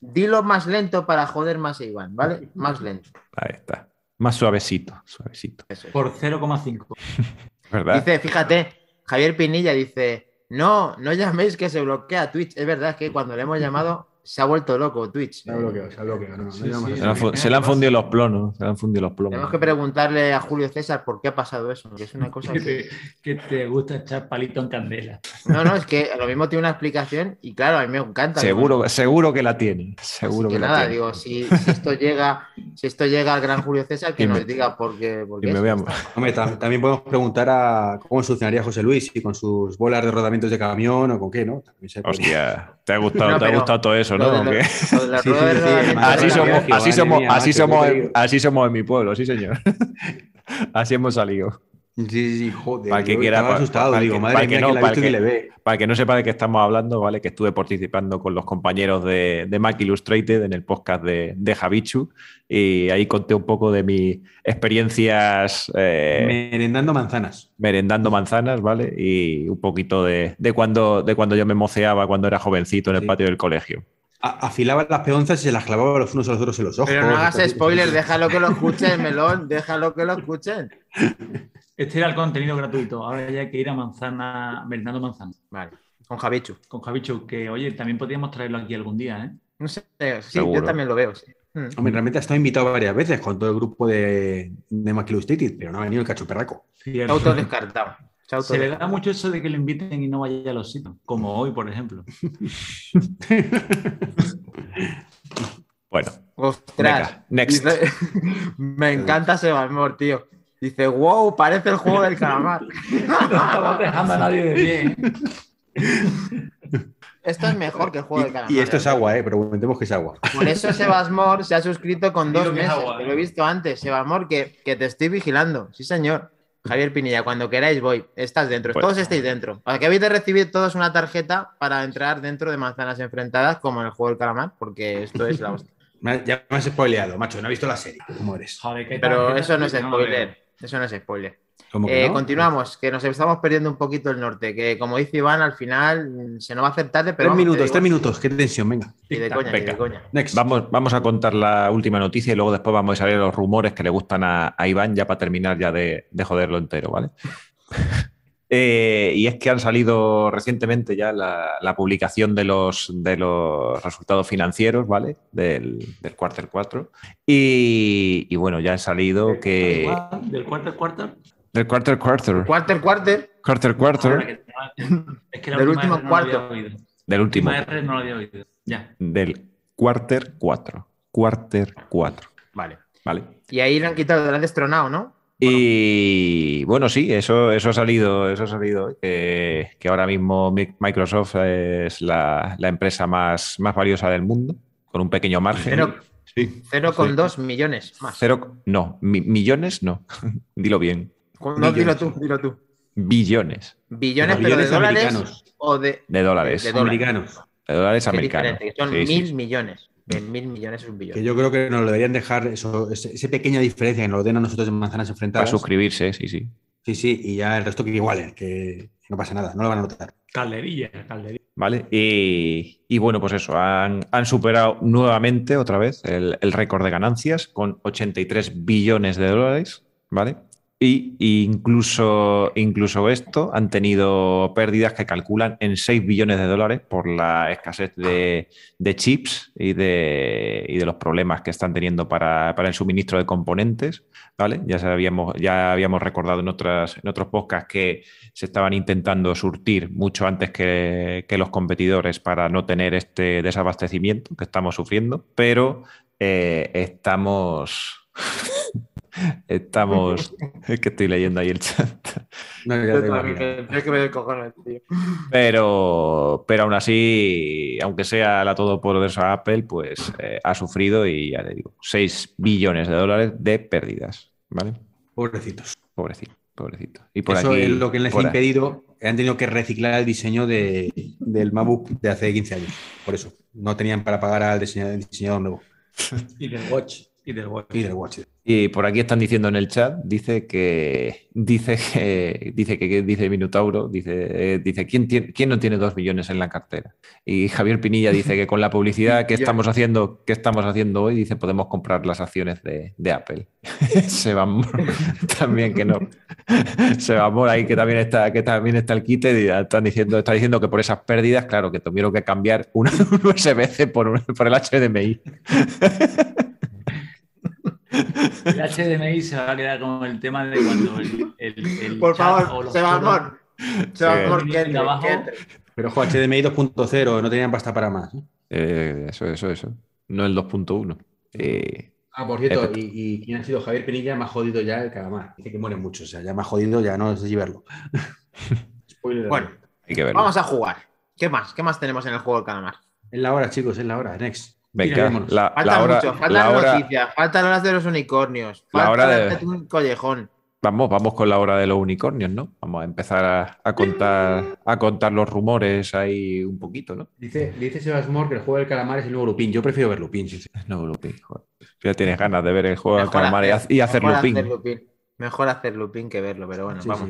Dilo más lento para joder más a Iván, ¿vale? Más lento. Ahí está. Más suavecito, suavecito. Eso es. Por 0,5. ¿Verdad? Dice, fíjate, Javier Pinilla dice, no, no llaméis que se bloquea Twitch. Es verdad que cuando le hemos llamado se ha vuelto loco Twitch. Se ha bloqueado, se ha bloqueado. no, no Sí, llamamos sí. así. se, le han, fu- se le han fundido los plonos. Se le han fundido los plonos. Tenemos que preguntarle a Julio César por qué ha pasado eso, que es una cosa Que que... te, que te gusta echar palito en candela. No, no, es que lo mismo tiene una explicación y claro, a mí me encanta. Seguro, seguro que la tiene. Así Seguro que, que, la nada, tiene. digo, si, si esto llega, si esto llega al gran Julio César, que Y nos me- diga por qué. por me Hombre, también podemos preguntar a cómo solucionaría José Luis, si con sus bolas de rodamientos de camión o con qué, ¿no? También se Hostia, te ha gustado, No, te ha gustado todo eso, Así somos, así somos, mía, así somos, ¿qué te digo? así somos en mi pueblo, sí señor. Así hemos salido. Sí, sí, sí, joder. Para que yo quiera, estaba para- asustado, para el digo, que- madre para el que mía, no, que la ha para el visto y que- le ve. Para el que no sepa de qué estamos hablando, ¿vale? Que estuve participando con los compañeros de, de Mac Illustrated en el podcast de, de Javichu y ahí conté un poco de mis experiencias eh, Merendando manzanas. merendando manzanas, ¿vale? Y un poquito de, de cuando, de cuando yo me moceaba cuando era jovencito en el Sí. patio del colegio. A- afilaba las peonzas y se las clavaba los unos a los otros en los ojos. Pero no hagas spoiler, déjalo que lo escuchen, Melón, déjalo que lo escuchen. Este era el contenido gratuito. Ahora ya hay que ir a manzana, merendando manzana. Vale. con Javichu. Con Javichu, que oye, también podríamos traerlo aquí algún día, ¿eh? No sé, sí, Seguro. yo también lo veo. sí. Mm. Hombre, realmente ha estado invitado varias veces con todo el grupo de, de McIllustrated, pero no ha venido el cacho perraco. Se Se le da mucho eso de que lo inviten y no vaya a los sitios, como hoy, por ejemplo. Bueno, Ostras. venga, next. Dice- Me encanta Sebasmor, tío. Dice, wow, parece el juego del calamar. No estamos dejando a nadie de pie. Esto es mejor que el juego del calamar. Y esto es agua, ¿eh? Pero comentemos que es agua. Por eso Sebasmor se ha suscrito con dos meses. agua, ¿eh? lo he visto antes, Sebasmor, que, que te estoy vigilando. Sí, señor. Javier Pinilla, cuando queráis voy. Estás dentro. Pues- Todos estáis dentro. Que habéis de recibir todos una tarjeta para entrar dentro de manzanas enfrentadas, como en el juego del calamar, porque esto es la hostia. Ya me has spoileado, macho. No he visto la serie. ¿Cómo eres? Joder, Pero eso no es spoiler. Eso no es spoiler. ¿Cómo que Eh, no? Continuamos, que nos estamos perdiendo un poquito el norte. Que como dice Iván, al final mm, se nos va a hacer tarde, pero. Tres vamos, minutos, tres minutos. Qué tensión, venga. Y de coña, y de coña. Next. Vamos, vamos a contar la última noticia y luego después vamos a salir los rumores que le gustan a, a Iván ya para terminar ya de, de joderlo entero, ¿vale? Eh, y es que han salido recientemente ya la, la publicación de los, de los resultados financieros, ¿vale? Del, del quarter 4. Y, y bueno, ya han salido que... Del cuarto al cuarto. Del quarter quarter. Quarter, quarter. Quarter quarter. Es que la Del último R no cuarto. lo había oído. Del último. R no lo había oído. Ya. Del quarter 4. Quarter 4. Vale. ¿Vale? Y ahí le han quitado, le han destronado, ¿no? Y bueno, sí, eso, eso ha salido, eso ha salido, que, que ahora mismo Mi- Microsoft es la, la empresa más, más valiosa del mundo, con un pequeño margen. Pero- sí. 0,2 millones más. Cero, no, mi- millones no, dilo bien, No, dilo tú, dilo tú. billones Billones, pero de dólares americanos. o de, de dólares, De de, dólares. Americanos. dólares es americanos. son Sí, mil sí. millones. En mil millones es un billón. Que yo creo que nos lo deberían dejar, eso, ese- esa pequeña diferencia que nos lo den a nosotros en manzanas Para enfrentadas. suscribirse, sí, sí. Sí, sí, y ya el resto que igualen, que no pasa nada, no lo van a notar. Calderilla, calderilla. ¿Vale? Y, y bueno, pues eso, han, han superado nuevamente otra vez el, el récord de ganancias con 83 billones de dólares, ¿vale? Y, y incluso, incluso esto han tenido pérdidas que calculan en 6 billones de dólares por la escasez de, chips y de, y de los problemas que están teniendo para, para el suministro de componentes, ¿vale? Ya, sabíamos, ya habíamos recordado en, otras, en otros podcasts que se estaban intentando surtir mucho antes que, que los competidores para no tener este desabastecimiento que estamos sufriendo, pero eh, estamos... estamos... Es que estoy leyendo ahí el chat. No, ya Yo te también, imaginas. es que doy cojones, tío. Pero, pero aún así, aunque sea la todopoderosa Apple, pues eh, ha sufrido y ya le digo, 6 billones de dólares de pérdidas, ¿vale? Pobrecitos. Pobrecito, pobrecito. Y por Eso aquí, es lo que les ha por- impedido. Han tenido que reciclar el diseño de, del MacBook de hace 15 años. Por eso. No tenían para pagar al diseñador, diseñador nuevo. Y del Watch. Y del Watch. Y del Watch. Y por aquí están diciendo en el chat, dice que dice que dice que, que- dice Minotauro, dice, eh, dice ¿quién, tiene, ¿quién no tiene dos millones en la cartera? Y Javier Pinilla dice que con la publicidad que estamos haciendo, que estamos haciendo hoy, dice podemos comprar las acciones de, de Apple. Se va también que no. Se va ahí que también está, que también está el quite, y están diciendo, está diciendo que por esas pérdidas, claro, que tuvieron que cambiar una, un por, un- por el HDMI. El HDMI se va a quedar con el tema de cuando el, el, el Por chat o favor, los Sebasmor. Sebasmor, Sí. que entre, Abajo. que entre. Pero ojo, HDMI 2.0, no tenían pasta para más. ¿eh? Eh, eso, eso, eso. No el 2.1. Eh, Ah, por cierto, y, y quién ha sido Javier Penilla, más jodido ya el calamar. Dice que muere mucho, o sea, ya más jodido, ya no es de verlo. Spoiler. Bueno, hay que verlo. vamos a jugar. ¿Qué más? ¿Qué más tenemos en el juego del calamar? Es la hora, chicos, es la hora. Next. Venga, la, Falta la hora, mucho, faltan la hora- noticias, faltan horas de los unicornios, La falta hora de... un collejón. Vamos, vamos con la hora de los unicornios, ¿no? Vamos a empezar a, a contar, a contar los rumores ahí un poquito, ¿no? Dice, dice Sebasmor que el juego del calamar es el nuevo Lupin. Yo prefiero ver Lupin. sí, sí. No, Lupin, joder. Ya tienes ganas de ver el juego del calamar y, hacer- ha- y hacer mejor Lupin. hacer Lupin. Mejor hacer Lupin que verlo, pero bueno, Sí, vamos.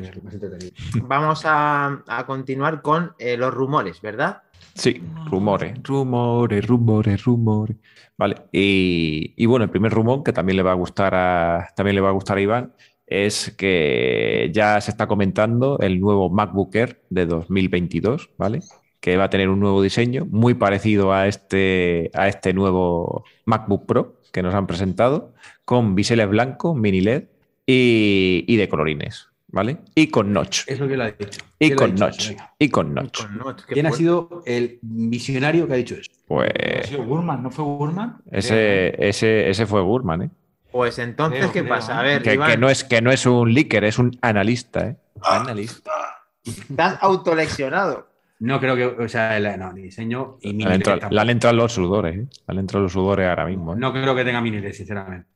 sí. Vamos a, a continuar con eh, los rumores, ¿verdad? Sí, rumores, rumores, rumores, rumores. Vale, y, y bueno, el primer rumor que también le va a gustar a, también le va a gustar a Iván es que ya se está comentando el nuevo MacBook Air de 2022, ¿vale? que va a tener un nuevo diseño muy parecido a este, a este nuevo MacBook Pro que nos han presentado, con biseles blancos, mini LED y, y de colorines, ¿vale? Y con notch. Es lo que le ha dicho. Y ¿Quién lo ha con dicho? notch. Y con notch. Con Notch, qué ¿Quién ha sido el visionario que ha dicho eso? Ha Pues sido Gurman, ¿no fue Gurman? ese, ese, ese fue Gurman, ¿eh? Pues entonces, Creo, ¿qué creo, pasa? A ¿eh? ver, Que, Iván, que no es, que no es un leaker, es un analista, ¿eh? Analista. estás autoleccionado. No creo que, o sea, el- no, ni diseño y Le mini han entrado, le han entrado los sudores, ¿eh? Le han entrado los sudores ahora mismo. ¿eh? No creo que tenga mini LED, sinceramente.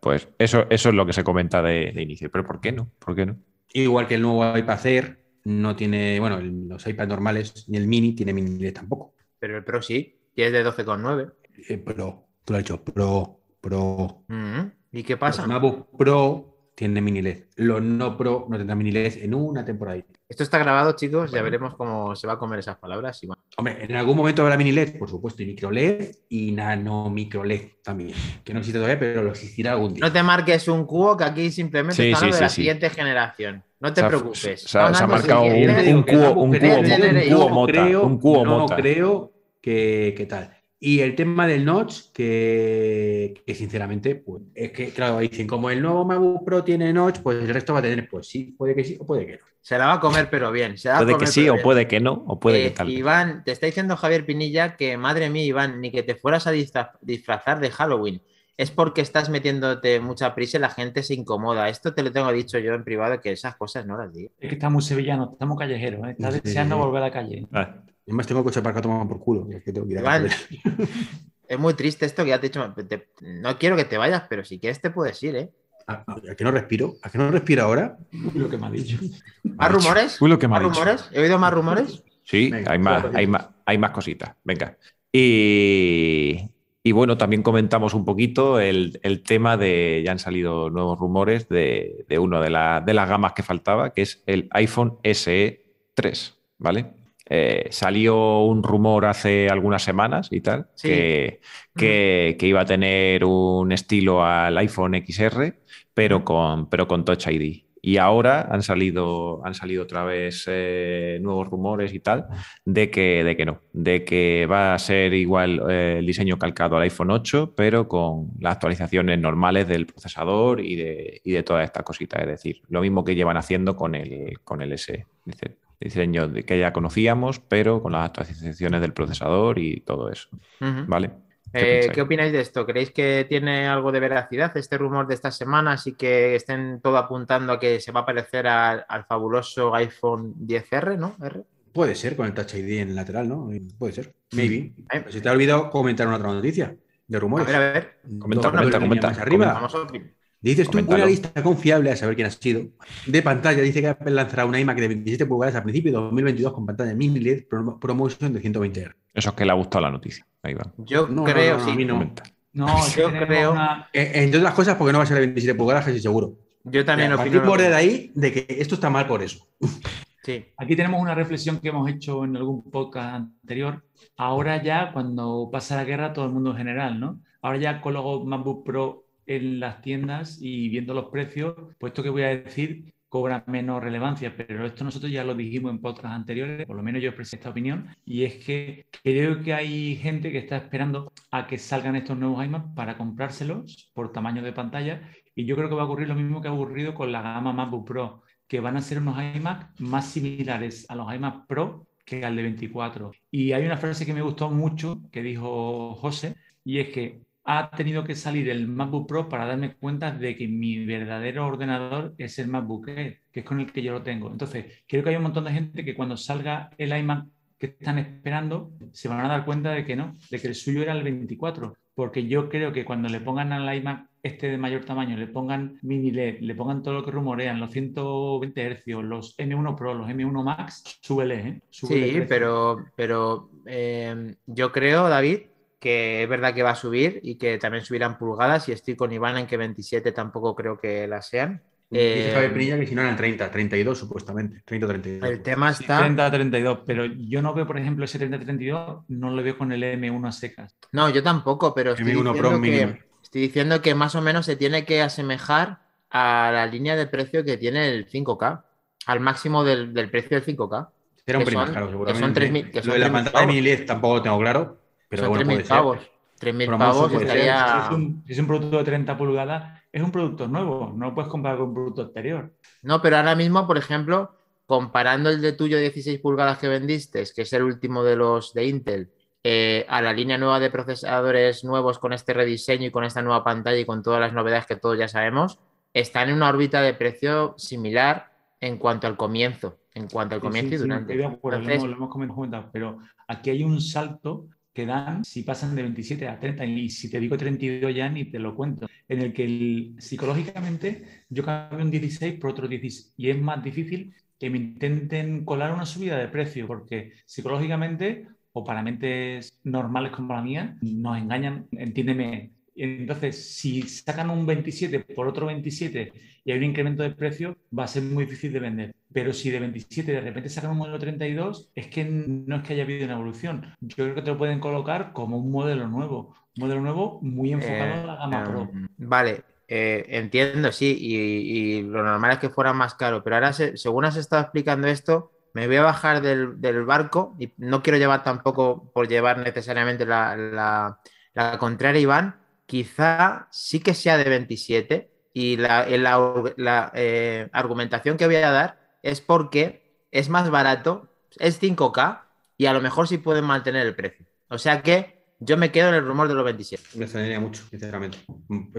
Pues eso, eso es lo que se comenta de, de inicio. Pero ¿por qué no? ¿Por qué no? Igual que el nuevo iPad Air no tiene, bueno, el- los iPads normales ni el mini tiene mini LED tampoco. Pero el Pro sí, y es de 12,9. Eh, Pro, tú lo has dicho, Pro, Pro. Mm, ¿Y qué Los pasa? MacBook Pro tienen mini LED. Los no Pro no tendrán mini LED en una temporada. Esto está grabado, chicos, ya veremos cómo se va a comer esas palabras. Iván. Hombre, en algún momento habrá mini LED, por supuesto, y micro LED y nano micro LED también. Que no existe todavía, pero lo existirá algún día. No te marques un cubo que aquí simplemente Sí, está sí, de la sí, siguiente generación. No te Se ha- preocupes. se ha- se marcado un- te digo un cubo- un cubo- un no cubo mota, un cubo no mota. creo que, que tal. Y el tema del notch, que, que sinceramente, pues es que, claro, dicen, como el nuevo MacBook Pro tiene notch, pues el resto va a tener, pues sí, puede que sí o puede que no. Se la va a comer, pero bien. Se la va a Puede que comer, sí o bien. puede que no, o puede Eh, que tal. Iván, te está diciendo Javier Pinilla que, madre mía, Iván, ni que te fueras a disfrazar de Halloween. Es porque estás metiéndote mucha prisa y la gente se incomoda. Esto te lo tengo dicho yo en privado, que esas cosas no las digo. Es que estamos sevillanos, estamos callejeros, ¿eh? Está Sí. deseando volver a la calle. Ah, Además, tengo coche aparcado tomado por culo. Es que tengo que ir a es muy triste esto que ya te he dicho. te- no quiero que te vayas, pero si quieres te puedes ir, ¿eh? ¿A, a que no respiro? ¿A que no respiro ahora? Uy, lo que me ha dicho. ¿Más rumores? Uy, lo que me ha ¿Más dicho. rumores? ¿He oído más rumores? Sí, Venga, hay más, hay más, hay más cositas. Venga. Y, y bueno, también comentamos un poquito el, el tema de, ya han salido nuevos rumores de, de uno de, la- de las gamas que faltaba, que es el iPhone SE 3, ¿vale? Eh, salió un rumor hace algunas semanas y tal, Sí. que, que, que iba a tener un estilo al iPhone XR, pero con, pero con Touch ID. Y ahora han salido, han salido otra vez eh, nuevos rumores y tal de que, de que no, de que va a ser igual eh, el diseño calcado al iPhone 8, pero con las actualizaciones normales del procesador y de, y de todas estas cositas. Es decir, lo mismo que llevan haciendo con el, con el S. Dice, diseño de- que ya conocíamos, pero con las actualizaciones del procesador y todo eso. ¿Vale? ¿Qué Eh? ¿Qué opináis de esto? ¿Creéis que tiene algo de veracidad este rumor de estas semanas y que estén todo apuntando a que se va a parecer al, al fabuloso iPhone 10R, ¿no? R. Puede ser con el Touch ID en el lateral, ¿no? Puede ser. Maybe. Eh. Se te ha olvidado comentar una otra noticia de A rumores. ver, a ver. Comenta, Dos comenta, líneas comenta, más arriba. Vamos a opinar. Dices tú una lista confiable, a saber quién ha sido, de pantalla. Dice que Apple lanzará una iMac de 27 pulgadas a principios de 2022 con pantalla mini LED Pro- ProMotion de 120 Hz. Eso es que le ha gustado la noticia. Ahí va. Yo No, creo, no, no, a sí. mí no. No, Yo creo- una- Eh, entre otras cosas, porque no va a ser de 27 pulgadas, casi seguro. Yo también Mira, opino. lo partimos de ahí de que esto está mal por eso. Sí. Aquí tenemos una reflexión que hemos hecho en algún podcast anterior. Ahora ya, cuando pasa la guerra, todo el mundo en general, ¿no? Ahora ya coloco MacBook Pro en las tiendas y viendo los precios, pues esto que voy a decir cobra menos relevancia, pero esto nosotros ya lo dijimos en podcasts anteriores, por lo menos yo expresé esta opinión, y es que creo que hay gente que está esperando a que salgan estos nuevos iMac para comprárselos por tamaño de pantalla, y yo creo que va a ocurrir lo mismo que ha ocurrido con la gama MacBook Pro que van a ser unos iMac más similares a los iMac Pro que al de 24. Y hay una frase que me gustó mucho que dijo José, y es que ha tenido que salir el MacBook Pro para darme cuenta de que mi verdadero ordenador es el MacBook Air, que es con el que yo lo tengo. Entonces, creo que hay un montón de gente que cuando salga el iMac que están esperando, se van a dar cuenta de que no, de que el suyo era el 24. Porque yo creo que cuando le pongan al iMac este de mayor tamaño, le pongan mini LED, le pongan todo lo que rumorean, los 120 Hz, los M1 Pro, los M1 Max, súbele, ¿eh? Súbele Sí, pero, pero eh, yo creo, David, que es verdad que va a subir y que también subirán pulgadas y estoy con Iván en que 27 tampoco creo que las sean. Dice Eh, Javier Pinilla que si no eran 30, 32 supuestamente. 30 o 32. el tema está... 30 a 32, pero yo no veo, por ejemplo, ese 30 a 32, no lo veo con el M1 a secas. No, yo tampoco, pero estoy M1 Pro diciendo, mínimo. que, estoy diciendo que más o menos se tiene que asemejar a la línea de precio que tiene el 5K, al máximo del, del precio del 5K. Será un Que pelín son- más caro, que seguramente. son 3.000 que son Lo de la 3.000 pantalla de mini LED tampoco lo tengo claro, pero son bueno, 3.000 puede ser. pavos. 3.000 Promotion pavos estaría... Si es, un, si es un producto de 30 pulgadas, es un producto nuevo, no lo puedes comparar con un producto anterior. No, pero ahora mismo, por ejemplo, comparando el de tuyo 16 pulgadas que vendiste, que es el último de los de Intel, eh, a la línea nueva de procesadores nuevos con este rediseño y con esta nueva pantalla y con todas las novedades que todos ya sabemos, están en una órbita de precio similar en cuanto al comienzo, en cuanto al Sí, comienzo sí, y sí, durante. estoy de acuerdo, lo Entonces, hemos- lo hemos comentado, pero aquí hay un salto que dan si pasan de 27 a 30 y si te digo 32 ya ni te lo cuento, en el que psicológicamente yo cambio un 16 por otro 16 y es más difícil que me intenten colar una subida de precio porque psicológicamente o para mentes normales como la mía nos engañan, entiéndeme. Entonces, si sacan un 27 por otro 27 y hay un incremento de precio, va a ser muy difícil de vender. Pero si de 27 de repente sacan un modelo 32, es que no es que haya habido una evolución. Yo creo que te lo pueden colocar como un modelo nuevo. Un modelo nuevo muy enfocado Eh, a la gama Pro. em, Vale, eh, entiendo, sí, y, y lo normal es que fuera más caro, pero ahora, se- según has estado explicando esto, me voy a bajar del, del barco y no quiero llevar tampoco por llevar necesariamente la, la- la contraria, Iván. Quizá sí que sea de 27 y la, la- la, eh, argumentación que voy a dar es porque es más barato, es 5K y a lo mejor sí pueden mantener el precio. O sea que yo me quedo en el rumor de los 27. Me extrañaría mucho, sinceramente.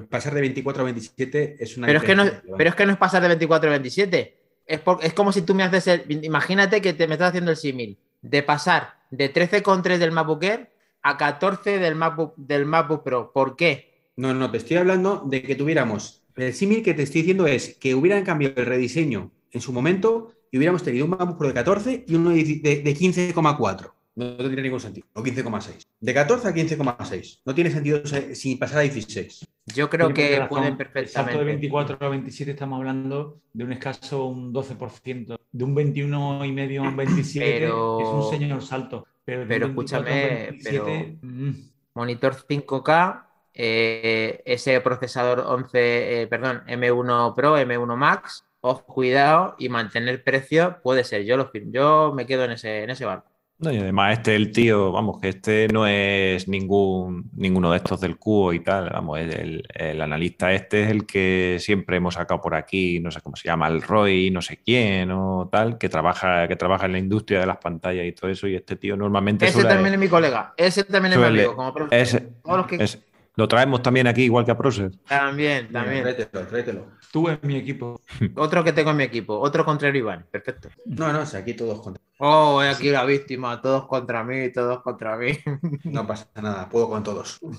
Pasar de 24 a 27 es una Pero es, que no, pero es que no es pasar de 24 a 27. Es, por- es como si tú me haces el. Imagínate que te, me estás haciendo el símil de pasar de 13,3 del MacBook Air a 14 del MacBook, del MacBook Pro. ¿Por qué? No, no, te estoy hablando de que tuviéramos. El símil que te estoy diciendo es que hubieran cambiado el rediseño en su momento y hubiéramos tenido un MacBook Pro de 14 y uno de, de- de 15,4. No tendría ningún sentido. O 15,6. De 14 a 15,6. No tiene sentido se- si pasara a 16. Yo creo Tiene que pueden El salto de perfectamente. 24 a 27 estamos hablando de un escaso un 12%. De un 21 y medio a un 27 Pero- es un señor salto. Pero, pero 24 a un escúchame, 27, mm, Monitor 5K, eh, ese procesador 11, eh, perdón, M1 Pro, M1 Max. Ojo, cuidado y mantener precio puede ser. Yo lo firmo. Yo me quedo en ese, en ese barco. No, y además este el tío, vamos, que este no es ningún ninguno de estos del cubo y tal, vamos, es el, el analista este es el que siempre hemos sacado por aquí, no sé cómo se llama, el Roy, no sé quién o tal, que trabaja, que trabaja en la industria de las pantallas y todo eso, y este tío normalmente Ese suele- también es mi colega. Ese también es mi amigo. Como profe. es- Todos los que- es- lo traemos también aquí, igual que a Procer. También, también. Tráetelo, tráetelo. tú en mi equipo. Otro que tengo en mi equipo. Otro contra el Iván. Perfecto. No, no, si aquí todos contra. Oh, aquí la víctima. Todos contra mí, todos contra mí. No pasa nada, puedo con todos.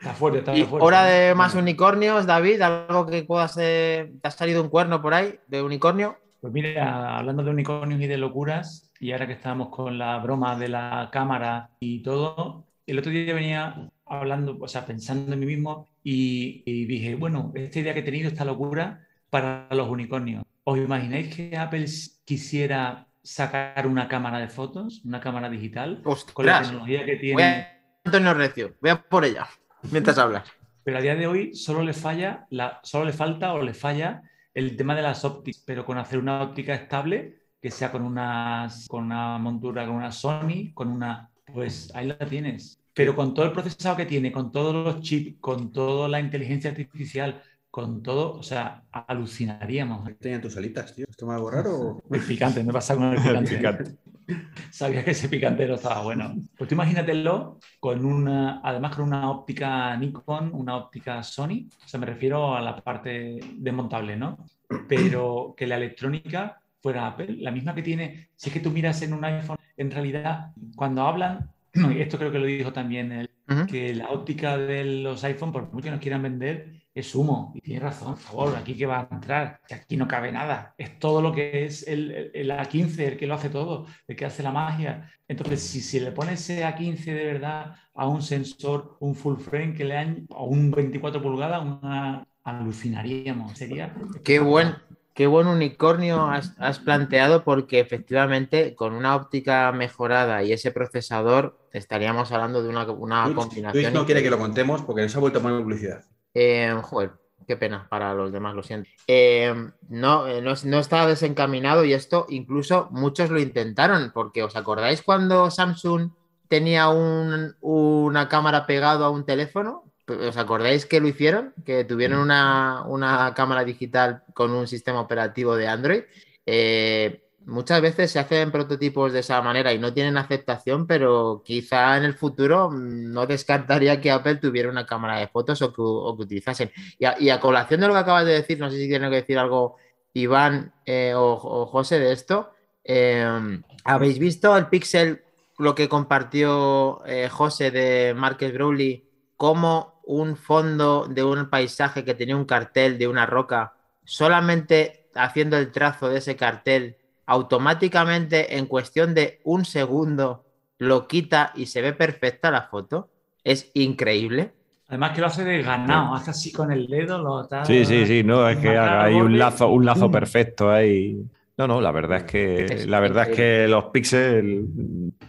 Está fuerte, está Y fuerte. hora de más unicornios, David. ¿Algo que puedas... eh, ¿Te ha salido un cuerno por ahí de unicornio? Pues mira, hablando de unicornios y de locuras, y ahora que estábamos con la broma de la cámara y todo, el otro día venía hablando, o sea, pensando en mí mismo y, y dije, bueno, esta idea que he tenido, esta locura para los unicornios. ¿Os imagináis que Apple quisiera sacar una cámara de fotos, una cámara digital, con la tecnología que Voy tiene? a Antonio Recio. Voy a por ella. Mientras hablas. Pero a día de hoy solo le falla, la, solo le falta o le falla el tema de las ópticas, pero con hacer una óptica estable, que sea con unas, con una montura, con una Sony, con una, pues ahí la tienes. Pero con todo el procesado que tiene, con todos los chips, con toda la inteligencia artificial, con todo, o sea, alucinaríamos. Tenían tus alitas, tío. ¿Esto me algo raro? o- El picante, me pasa con el picante. Picante. Sabía que ese picantero estaba bueno. Pues tú imagínatelo con una, además con una óptica Nikon, una óptica Sony, o sea, me refiero a la parte desmontable, ¿no? Pero que la electrónica fuera Apple, la misma que tiene, si es que tú miras en un iPhone, en realidad, cuando hablan, y esto creo que lo dijo también él, que la óptica de los iPhone, por mucho que nos quieran vender, es humo. Y tiene razón, por favor, aquí que va a entrar, que aquí no cabe nada. Es todo lo que es el, el- el A15, el que lo hace todo, el que hace la magia. Entonces, si, si le pones ese A15 de verdad a un sensor, un full frame que le han, o un 24 pulgadas, una, alucinaríamos. Sería. Qué buen, qué buen unicornio has, has planteado porque efectivamente con una óptica mejorada y ese procesador estaríamos hablando de una, una Twitch, combinación. Twitch no quiere que lo contemos porque nos ha vuelto a poner publicidad. Eh, joder, Qué pena para los demás, lo siento. Eh, no, eh, no, no estaba desencaminado y esto incluso muchos lo intentaron, porque ¿os acordáis cuando Samsung tenía un- una cámara pegado a un teléfono? ¿Os acordáis que lo hicieron? Que tuvieron una, una cámara digital con un sistema operativo de Android. Eh, muchas veces se hacen prototipos de esa manera y no tienen aceptación, pero quizá en el futuro mm, no descartaría que Apple tuviera una cámara de fotos o que, o que utilizasen. Y a, y a colación de lo que acabas de decir, no sé si tiene que decir algo Iván eh, o, o José de esto. eh, ¿Habéis visto el Pixel, lo que compartió eh, José de Marques Brownlee, como un fondo de un paisaje que tenía un cartel de una roca, solamente haciendo el trazo de ese cartel, automáticamente en cuestión de un segundo lo quita y se ve perfecta la foto? Es increíble. Además que lo hace de ganado, hace así con el dedo, lo está- Sí, sí, sí, no, es que hay un lazo, un lazo ¡pum! perfecto ahí. No, no, la verdad es que Es la verdad es que los píxeles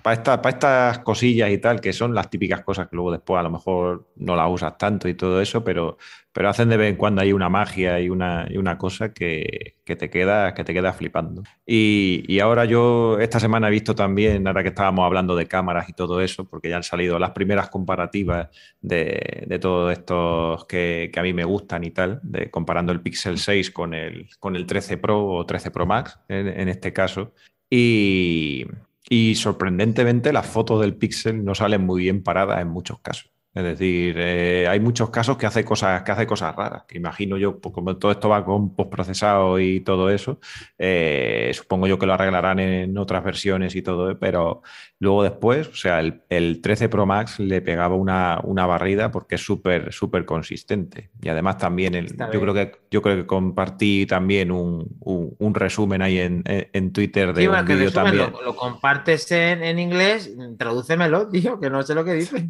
para estas cosillas y tal, que son las típicas cosas que luego después a lo mejor no las usas tanto y todo eso, pero, pero hacen de vez en cuando hay una magia y una, y una cosa que, que te queda, que te queda flipando. Y, y ahora yo esta semana he visto también, ahora que estábamos hablando de cámaras y todo eso, porque ya han salido las primeras comparativas de, de todos estos que, que a mí me gustan y tal, comparando el Pixel 6 con el, con el 13 Pro o 13 Pro Max en, en este caso. Y, y sorprendentemente las fotos del Pixel no salen muy bien paradas en muchos casos. Es decir, eh, hay muchos casos que hace cosas, que hace cosas raras, que imagino yo, pues como todo esto va con postprocesado y todo eso, eh, supongo yo que lo arreglarán en otras versiones y todo, pero luego después, o sea, el, el 13 Pro Max le pegaba una, una barrida porque es súper, súper consistente. Y además también, el- yo, creo que, yo creo que compartí también un, un- un resumen ahí en, en- Twitter de Sí, un que también. lo, lo compartes en, en inglés, tradúcemelo, tío, que no sé lo que dice.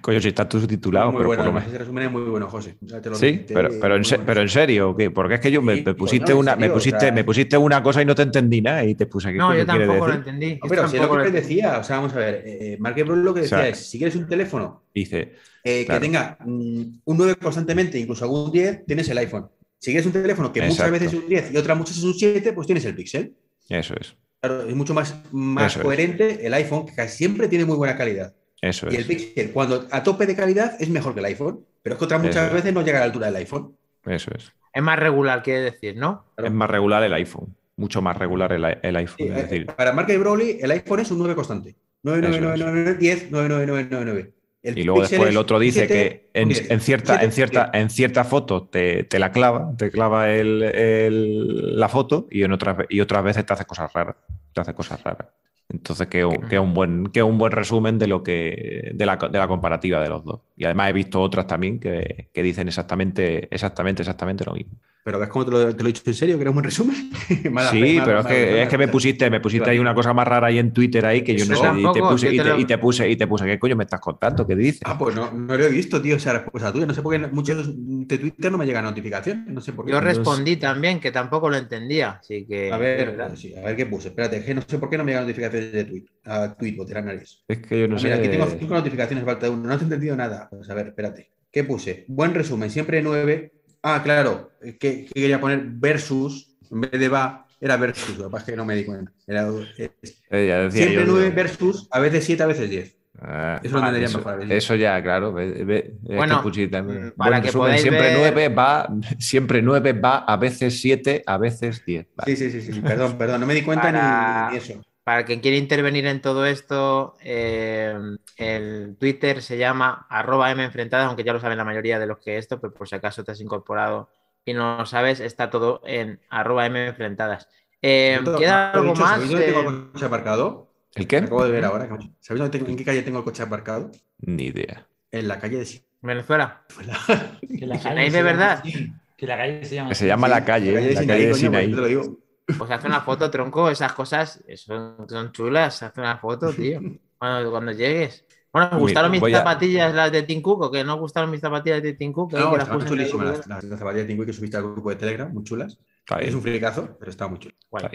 Coño, si está tú subtitulado, muy pero bueno, por lo además menos. ese resumen es muy bueno, José. O sea, te lo Sí, pero, pero, en, muy se- bueno. pero en serio. Porque es que yo me, Sí, me pusiste una, me pusiste, o sea- me pusiste una cosa y no te entendí nada y te puse qué No, yo tampoco lo entendí. No, pero si es lo que te decía, o sea, vamos a ver, eh, Mark Brown lo que O sea, decía es, si quieres un teléfono Dice, eh, Claro. que tenga mm, un 9 constantemente, incluso algún 10, tienes el iPhone. Si quieres un teléfono que muchas veces es un 10 y otras muchas es un 7, pues tienes el Pixel. eso es, Claro, es mucho más, más Eso es. coherente el iPhone, que casi siempre tiene muy buena calidad. Eso Y el es, Pixel, cuando a tope de calidad, es mejor que el iPhone. Pero es que otras Eso muchas es. veces no llega a la altura del iPhone. eso es. Es más regular, quiere decir, ¿no? Claro. Es más regular el iPhone, mucho más regular el, el iPhone. Sí, es eh, decir, para Mark Brownlee, el iPhone es un 9 constante. 9, 9, Eso 9, es. 9, 9, 10, 9, 9, 9, 9, 9. El y luego después es el otro dice 7, que en, 10, en cierta, 7, en, cierta, 10. en cierta foto te, te la clava, te clava el, el- la foto y, en otras, y otras veces te hace cosas raras. Te hace cosas raras. Entonces, que un, que un buen, que un buen resumen de lo que de la, de la comparativa de los dos. Y además he visto otras también que, que dicen exactamente, exactamente, exactamente lo mismo. Pero ves cómo te lo, te lo he dicho en serio, que era un buen resumen. Mala sí, fe, mala- pero es mala- que, es que me pusiste, me pusiste ahí una cosa más rara ahí en Twitter ahí que yo no sé. Y te puse, y te te, lo- y te puse, y te puse, ¿qué coño me estás contando? ¿Qué dices? Ah, pues no, no lo he visto, tío, esa respuesta tuya. No sé por qué muchos de Twitter no me llegan notificaciones. No sé por qué. Yo No sé. respondí también, que tampoco lo entendía, así que... A ver, sí, a ver qué puse. Espérate, es que no sé por qué no me llegan notificaciones de tweet, a de la nariz. Es que yo no Ah, sé. Mira, aquí tengo cinco notificaciones, falta uno. No has entendido nada. Pues a ver, espérate. ¿Qué puse? Buen resumen, siempre nueve. Ah, claro, que, que quería poner versus, en vez de va, era versus. Lo que pasa es que no me di cuenta. Era, eh, Eh, ya decía siempre yo, nueve digo, versus, a veces siete, a veces diez. ah, Eso lo vale, entendería eso, mejor, eso ya, claro. ve- ve- Bueno, mm, buen para que podáis siempre ver- nueve va, siempre nueve va, a veces siete, a veces diez. Vale. Sí, sí, sí, sí. Perdón, perdón, no me di cuenta ni, eso. Para quien quiera intervenir en todo esto, eh, el Twitter se llama arroba menfrentadas, aunque ya lo saben la mayoría de los que esto, pero por si acaso te has incorporado y no lo sabes, está todo en arroba menfrentadas. Eh, Esto- ¿Queda algo dicho, más? ¿Sabéis dónde tengo Eh, el coche aparcado? ¿El qué? Acabo de ver ahora. ¿Sabéis dónde tengo- en qué calle tengo el coche aparcado? Ni idea. En la calle de Venezuela. Que la calle de se llama verdad. Que la calle se llama Que se llama la calle, La calle de Sinaí, te lo digo. Pues hace una foto, tronco, esas cosas son, son chulas, hace una foto, tío. Cuando, cuando llegues. Bueno, ¿me gustaron mis a- zapatillas las de Tim Cook o que no gustaron mis zapatillas de Tim Cook? Que No, que las chulísimas las, de- las, las zapatillas de Tinguy que subiste al grupo de Telegram, muy chulas. Es un fricazo, pero está muy chulo. Está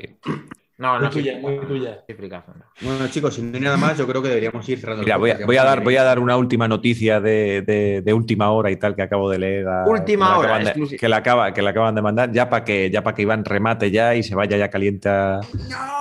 No, Muy no soy tuya, muy tuya. no. Bueno, chicos, si no hay nada más, yo creo que deberíamos ir cerrando. Mira, voy a, voy a dar, voy a dar una última noticia de, de- de última hora y tal que acabo de leer. a- Última que hora, de- que, la acaba, que la acaban de mandar, ya para que, ya para que Iván remate ya y se vaya ya caliente a-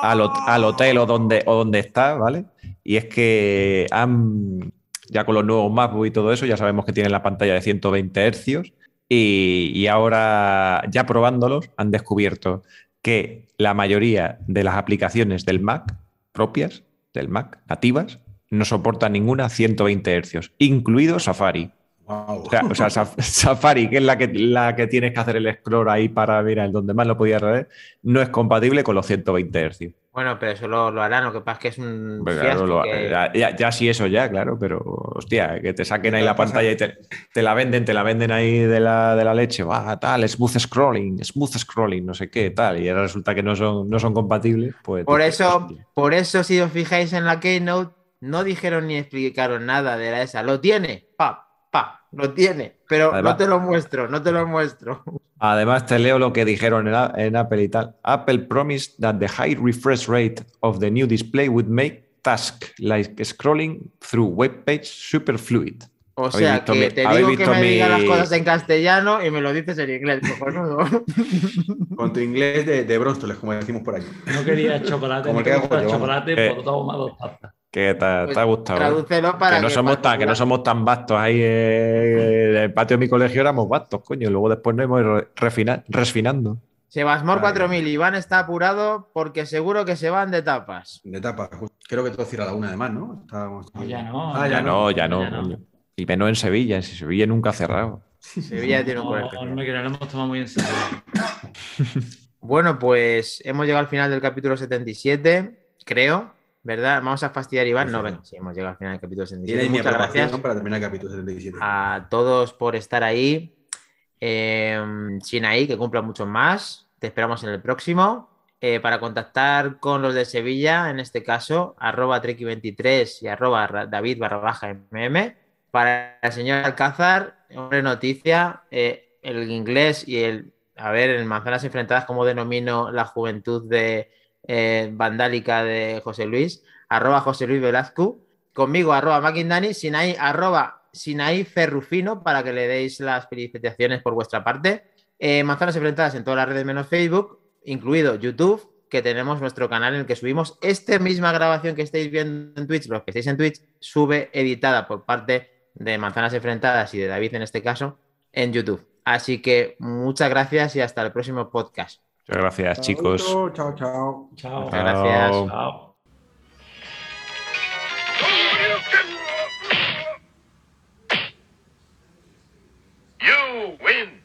al, al hotel o donde, o donde está, ¿vale? Y es que han, ya con los nuevos MacBook y todo eso, ya sabemos que tienen la pantalla de 120 hercios y, y ahora, ya probándolos, han descubierto que la mayoría de las aplicaciones del Mac propias, del Mac, nativas, no soportan ninguna 120 hercios, incluido Safari. O sea, o sea, Saf- Safari, que es la que, la que tienes que hacer el scroll ahí para ver el donde más lo podías ver, no es compatible con los 120 hercios. Bueno, pero eso lo, lo harán, lo que pasa es que es un Hombre, fiasco claro, lo- que- ya, ya- ya sí, eso ya, claro, pero hostia, que te saquen ahí la pantalla y te, te la venden, te la venden ahí de la, de la leche, va, tal, smooth scrolling, smooth scrolling, no sé qué, tal, y ahora resulta que no son, no son compatibles, pues. Por eso, hostia. por eso, si os fijáis en la Keynote, no dijeron ni explicaron nada de la esa. Lo tiene, pa, pa, lo tiene, pero Además- no te lo muestro, no te lo muestro. Además, te leo lo que dijeron en, Apple y tal. Apple promised that the high refresh rate of the new display would make task like scrolling through web page super fluid. O sea, visto que mi- te digo que me digas las mi- cosas en castellano y me lo dices en inglés, cojonudo. Con tu inglés de, de Bróstoles, como decimos por aquí. No quería chocolate, Como no el que te hago gusta el yo, vamos. chocolate, Eh. toma dos tazas. Que te, Pues te ha gustado. ¿eh? Tradúcelo para que, no somos tan, que no somos tan vastos ahí eh, en el patio de mi colegio éramos vastos, coño. Luego después nos hemos ido refina- resfinando. Sebasmor Vale. 4000, Iván está apurado porque seguro que se van de tapas. De tapa. justo. Creo que todo cierra a la una además, ¿no? Estábamos... No, ya no. Ah, Ya, no, ya no. ya no. Y menos en Sevilla, si Sevilla nunca ha cerrado. Sevilla tiene un No, colegio. no me quiero, lo hemos tomado muy en serio. Bueno, pues hemos llegado al final del capítulo 77, creo, ¿verdad? Vamos a fastidiar a Iván. No, venga, sí, hemos llegado al final del capítulo Tienes 77. mi Muchas gracias para terminar el capítulo 77. a todos por estar ahí. Eh, Sinaí, que cumpla mucho más. Te esperamos en el próximo. Eh, para contactar con los de Sevilla, en este caso, arroba treki23 y arroba david barra baja mm. Para el señor Alcázar, hombre, noticia, eh, el inglés y el, a ver, en Manzanas Enfrentadas, como denomino la juventud de eh, vandálica de José Luis, arroba José Luis Velazco, conmigo arroba Maquindani, Sinaí arroba Sinaí Ferrufino para que le deis las felicitaciones por vuestra parte. Eh, Manzanas Enfrentadas en todas las redes menos Facebook, incluido YouTube, que tenemos nuestro canal en el que subimos esta misma grabación que estáis viendo en Twitch, los que estáis en Twitch, sube editada por parte de Manzanas Enfrentadas y de David en este caso, en YouTube. Así que muchas gracias y hasta el próximo podcast. Muchas gracias, chicos. Chao, chao. Chao. Muchas gracias. Chao. You win.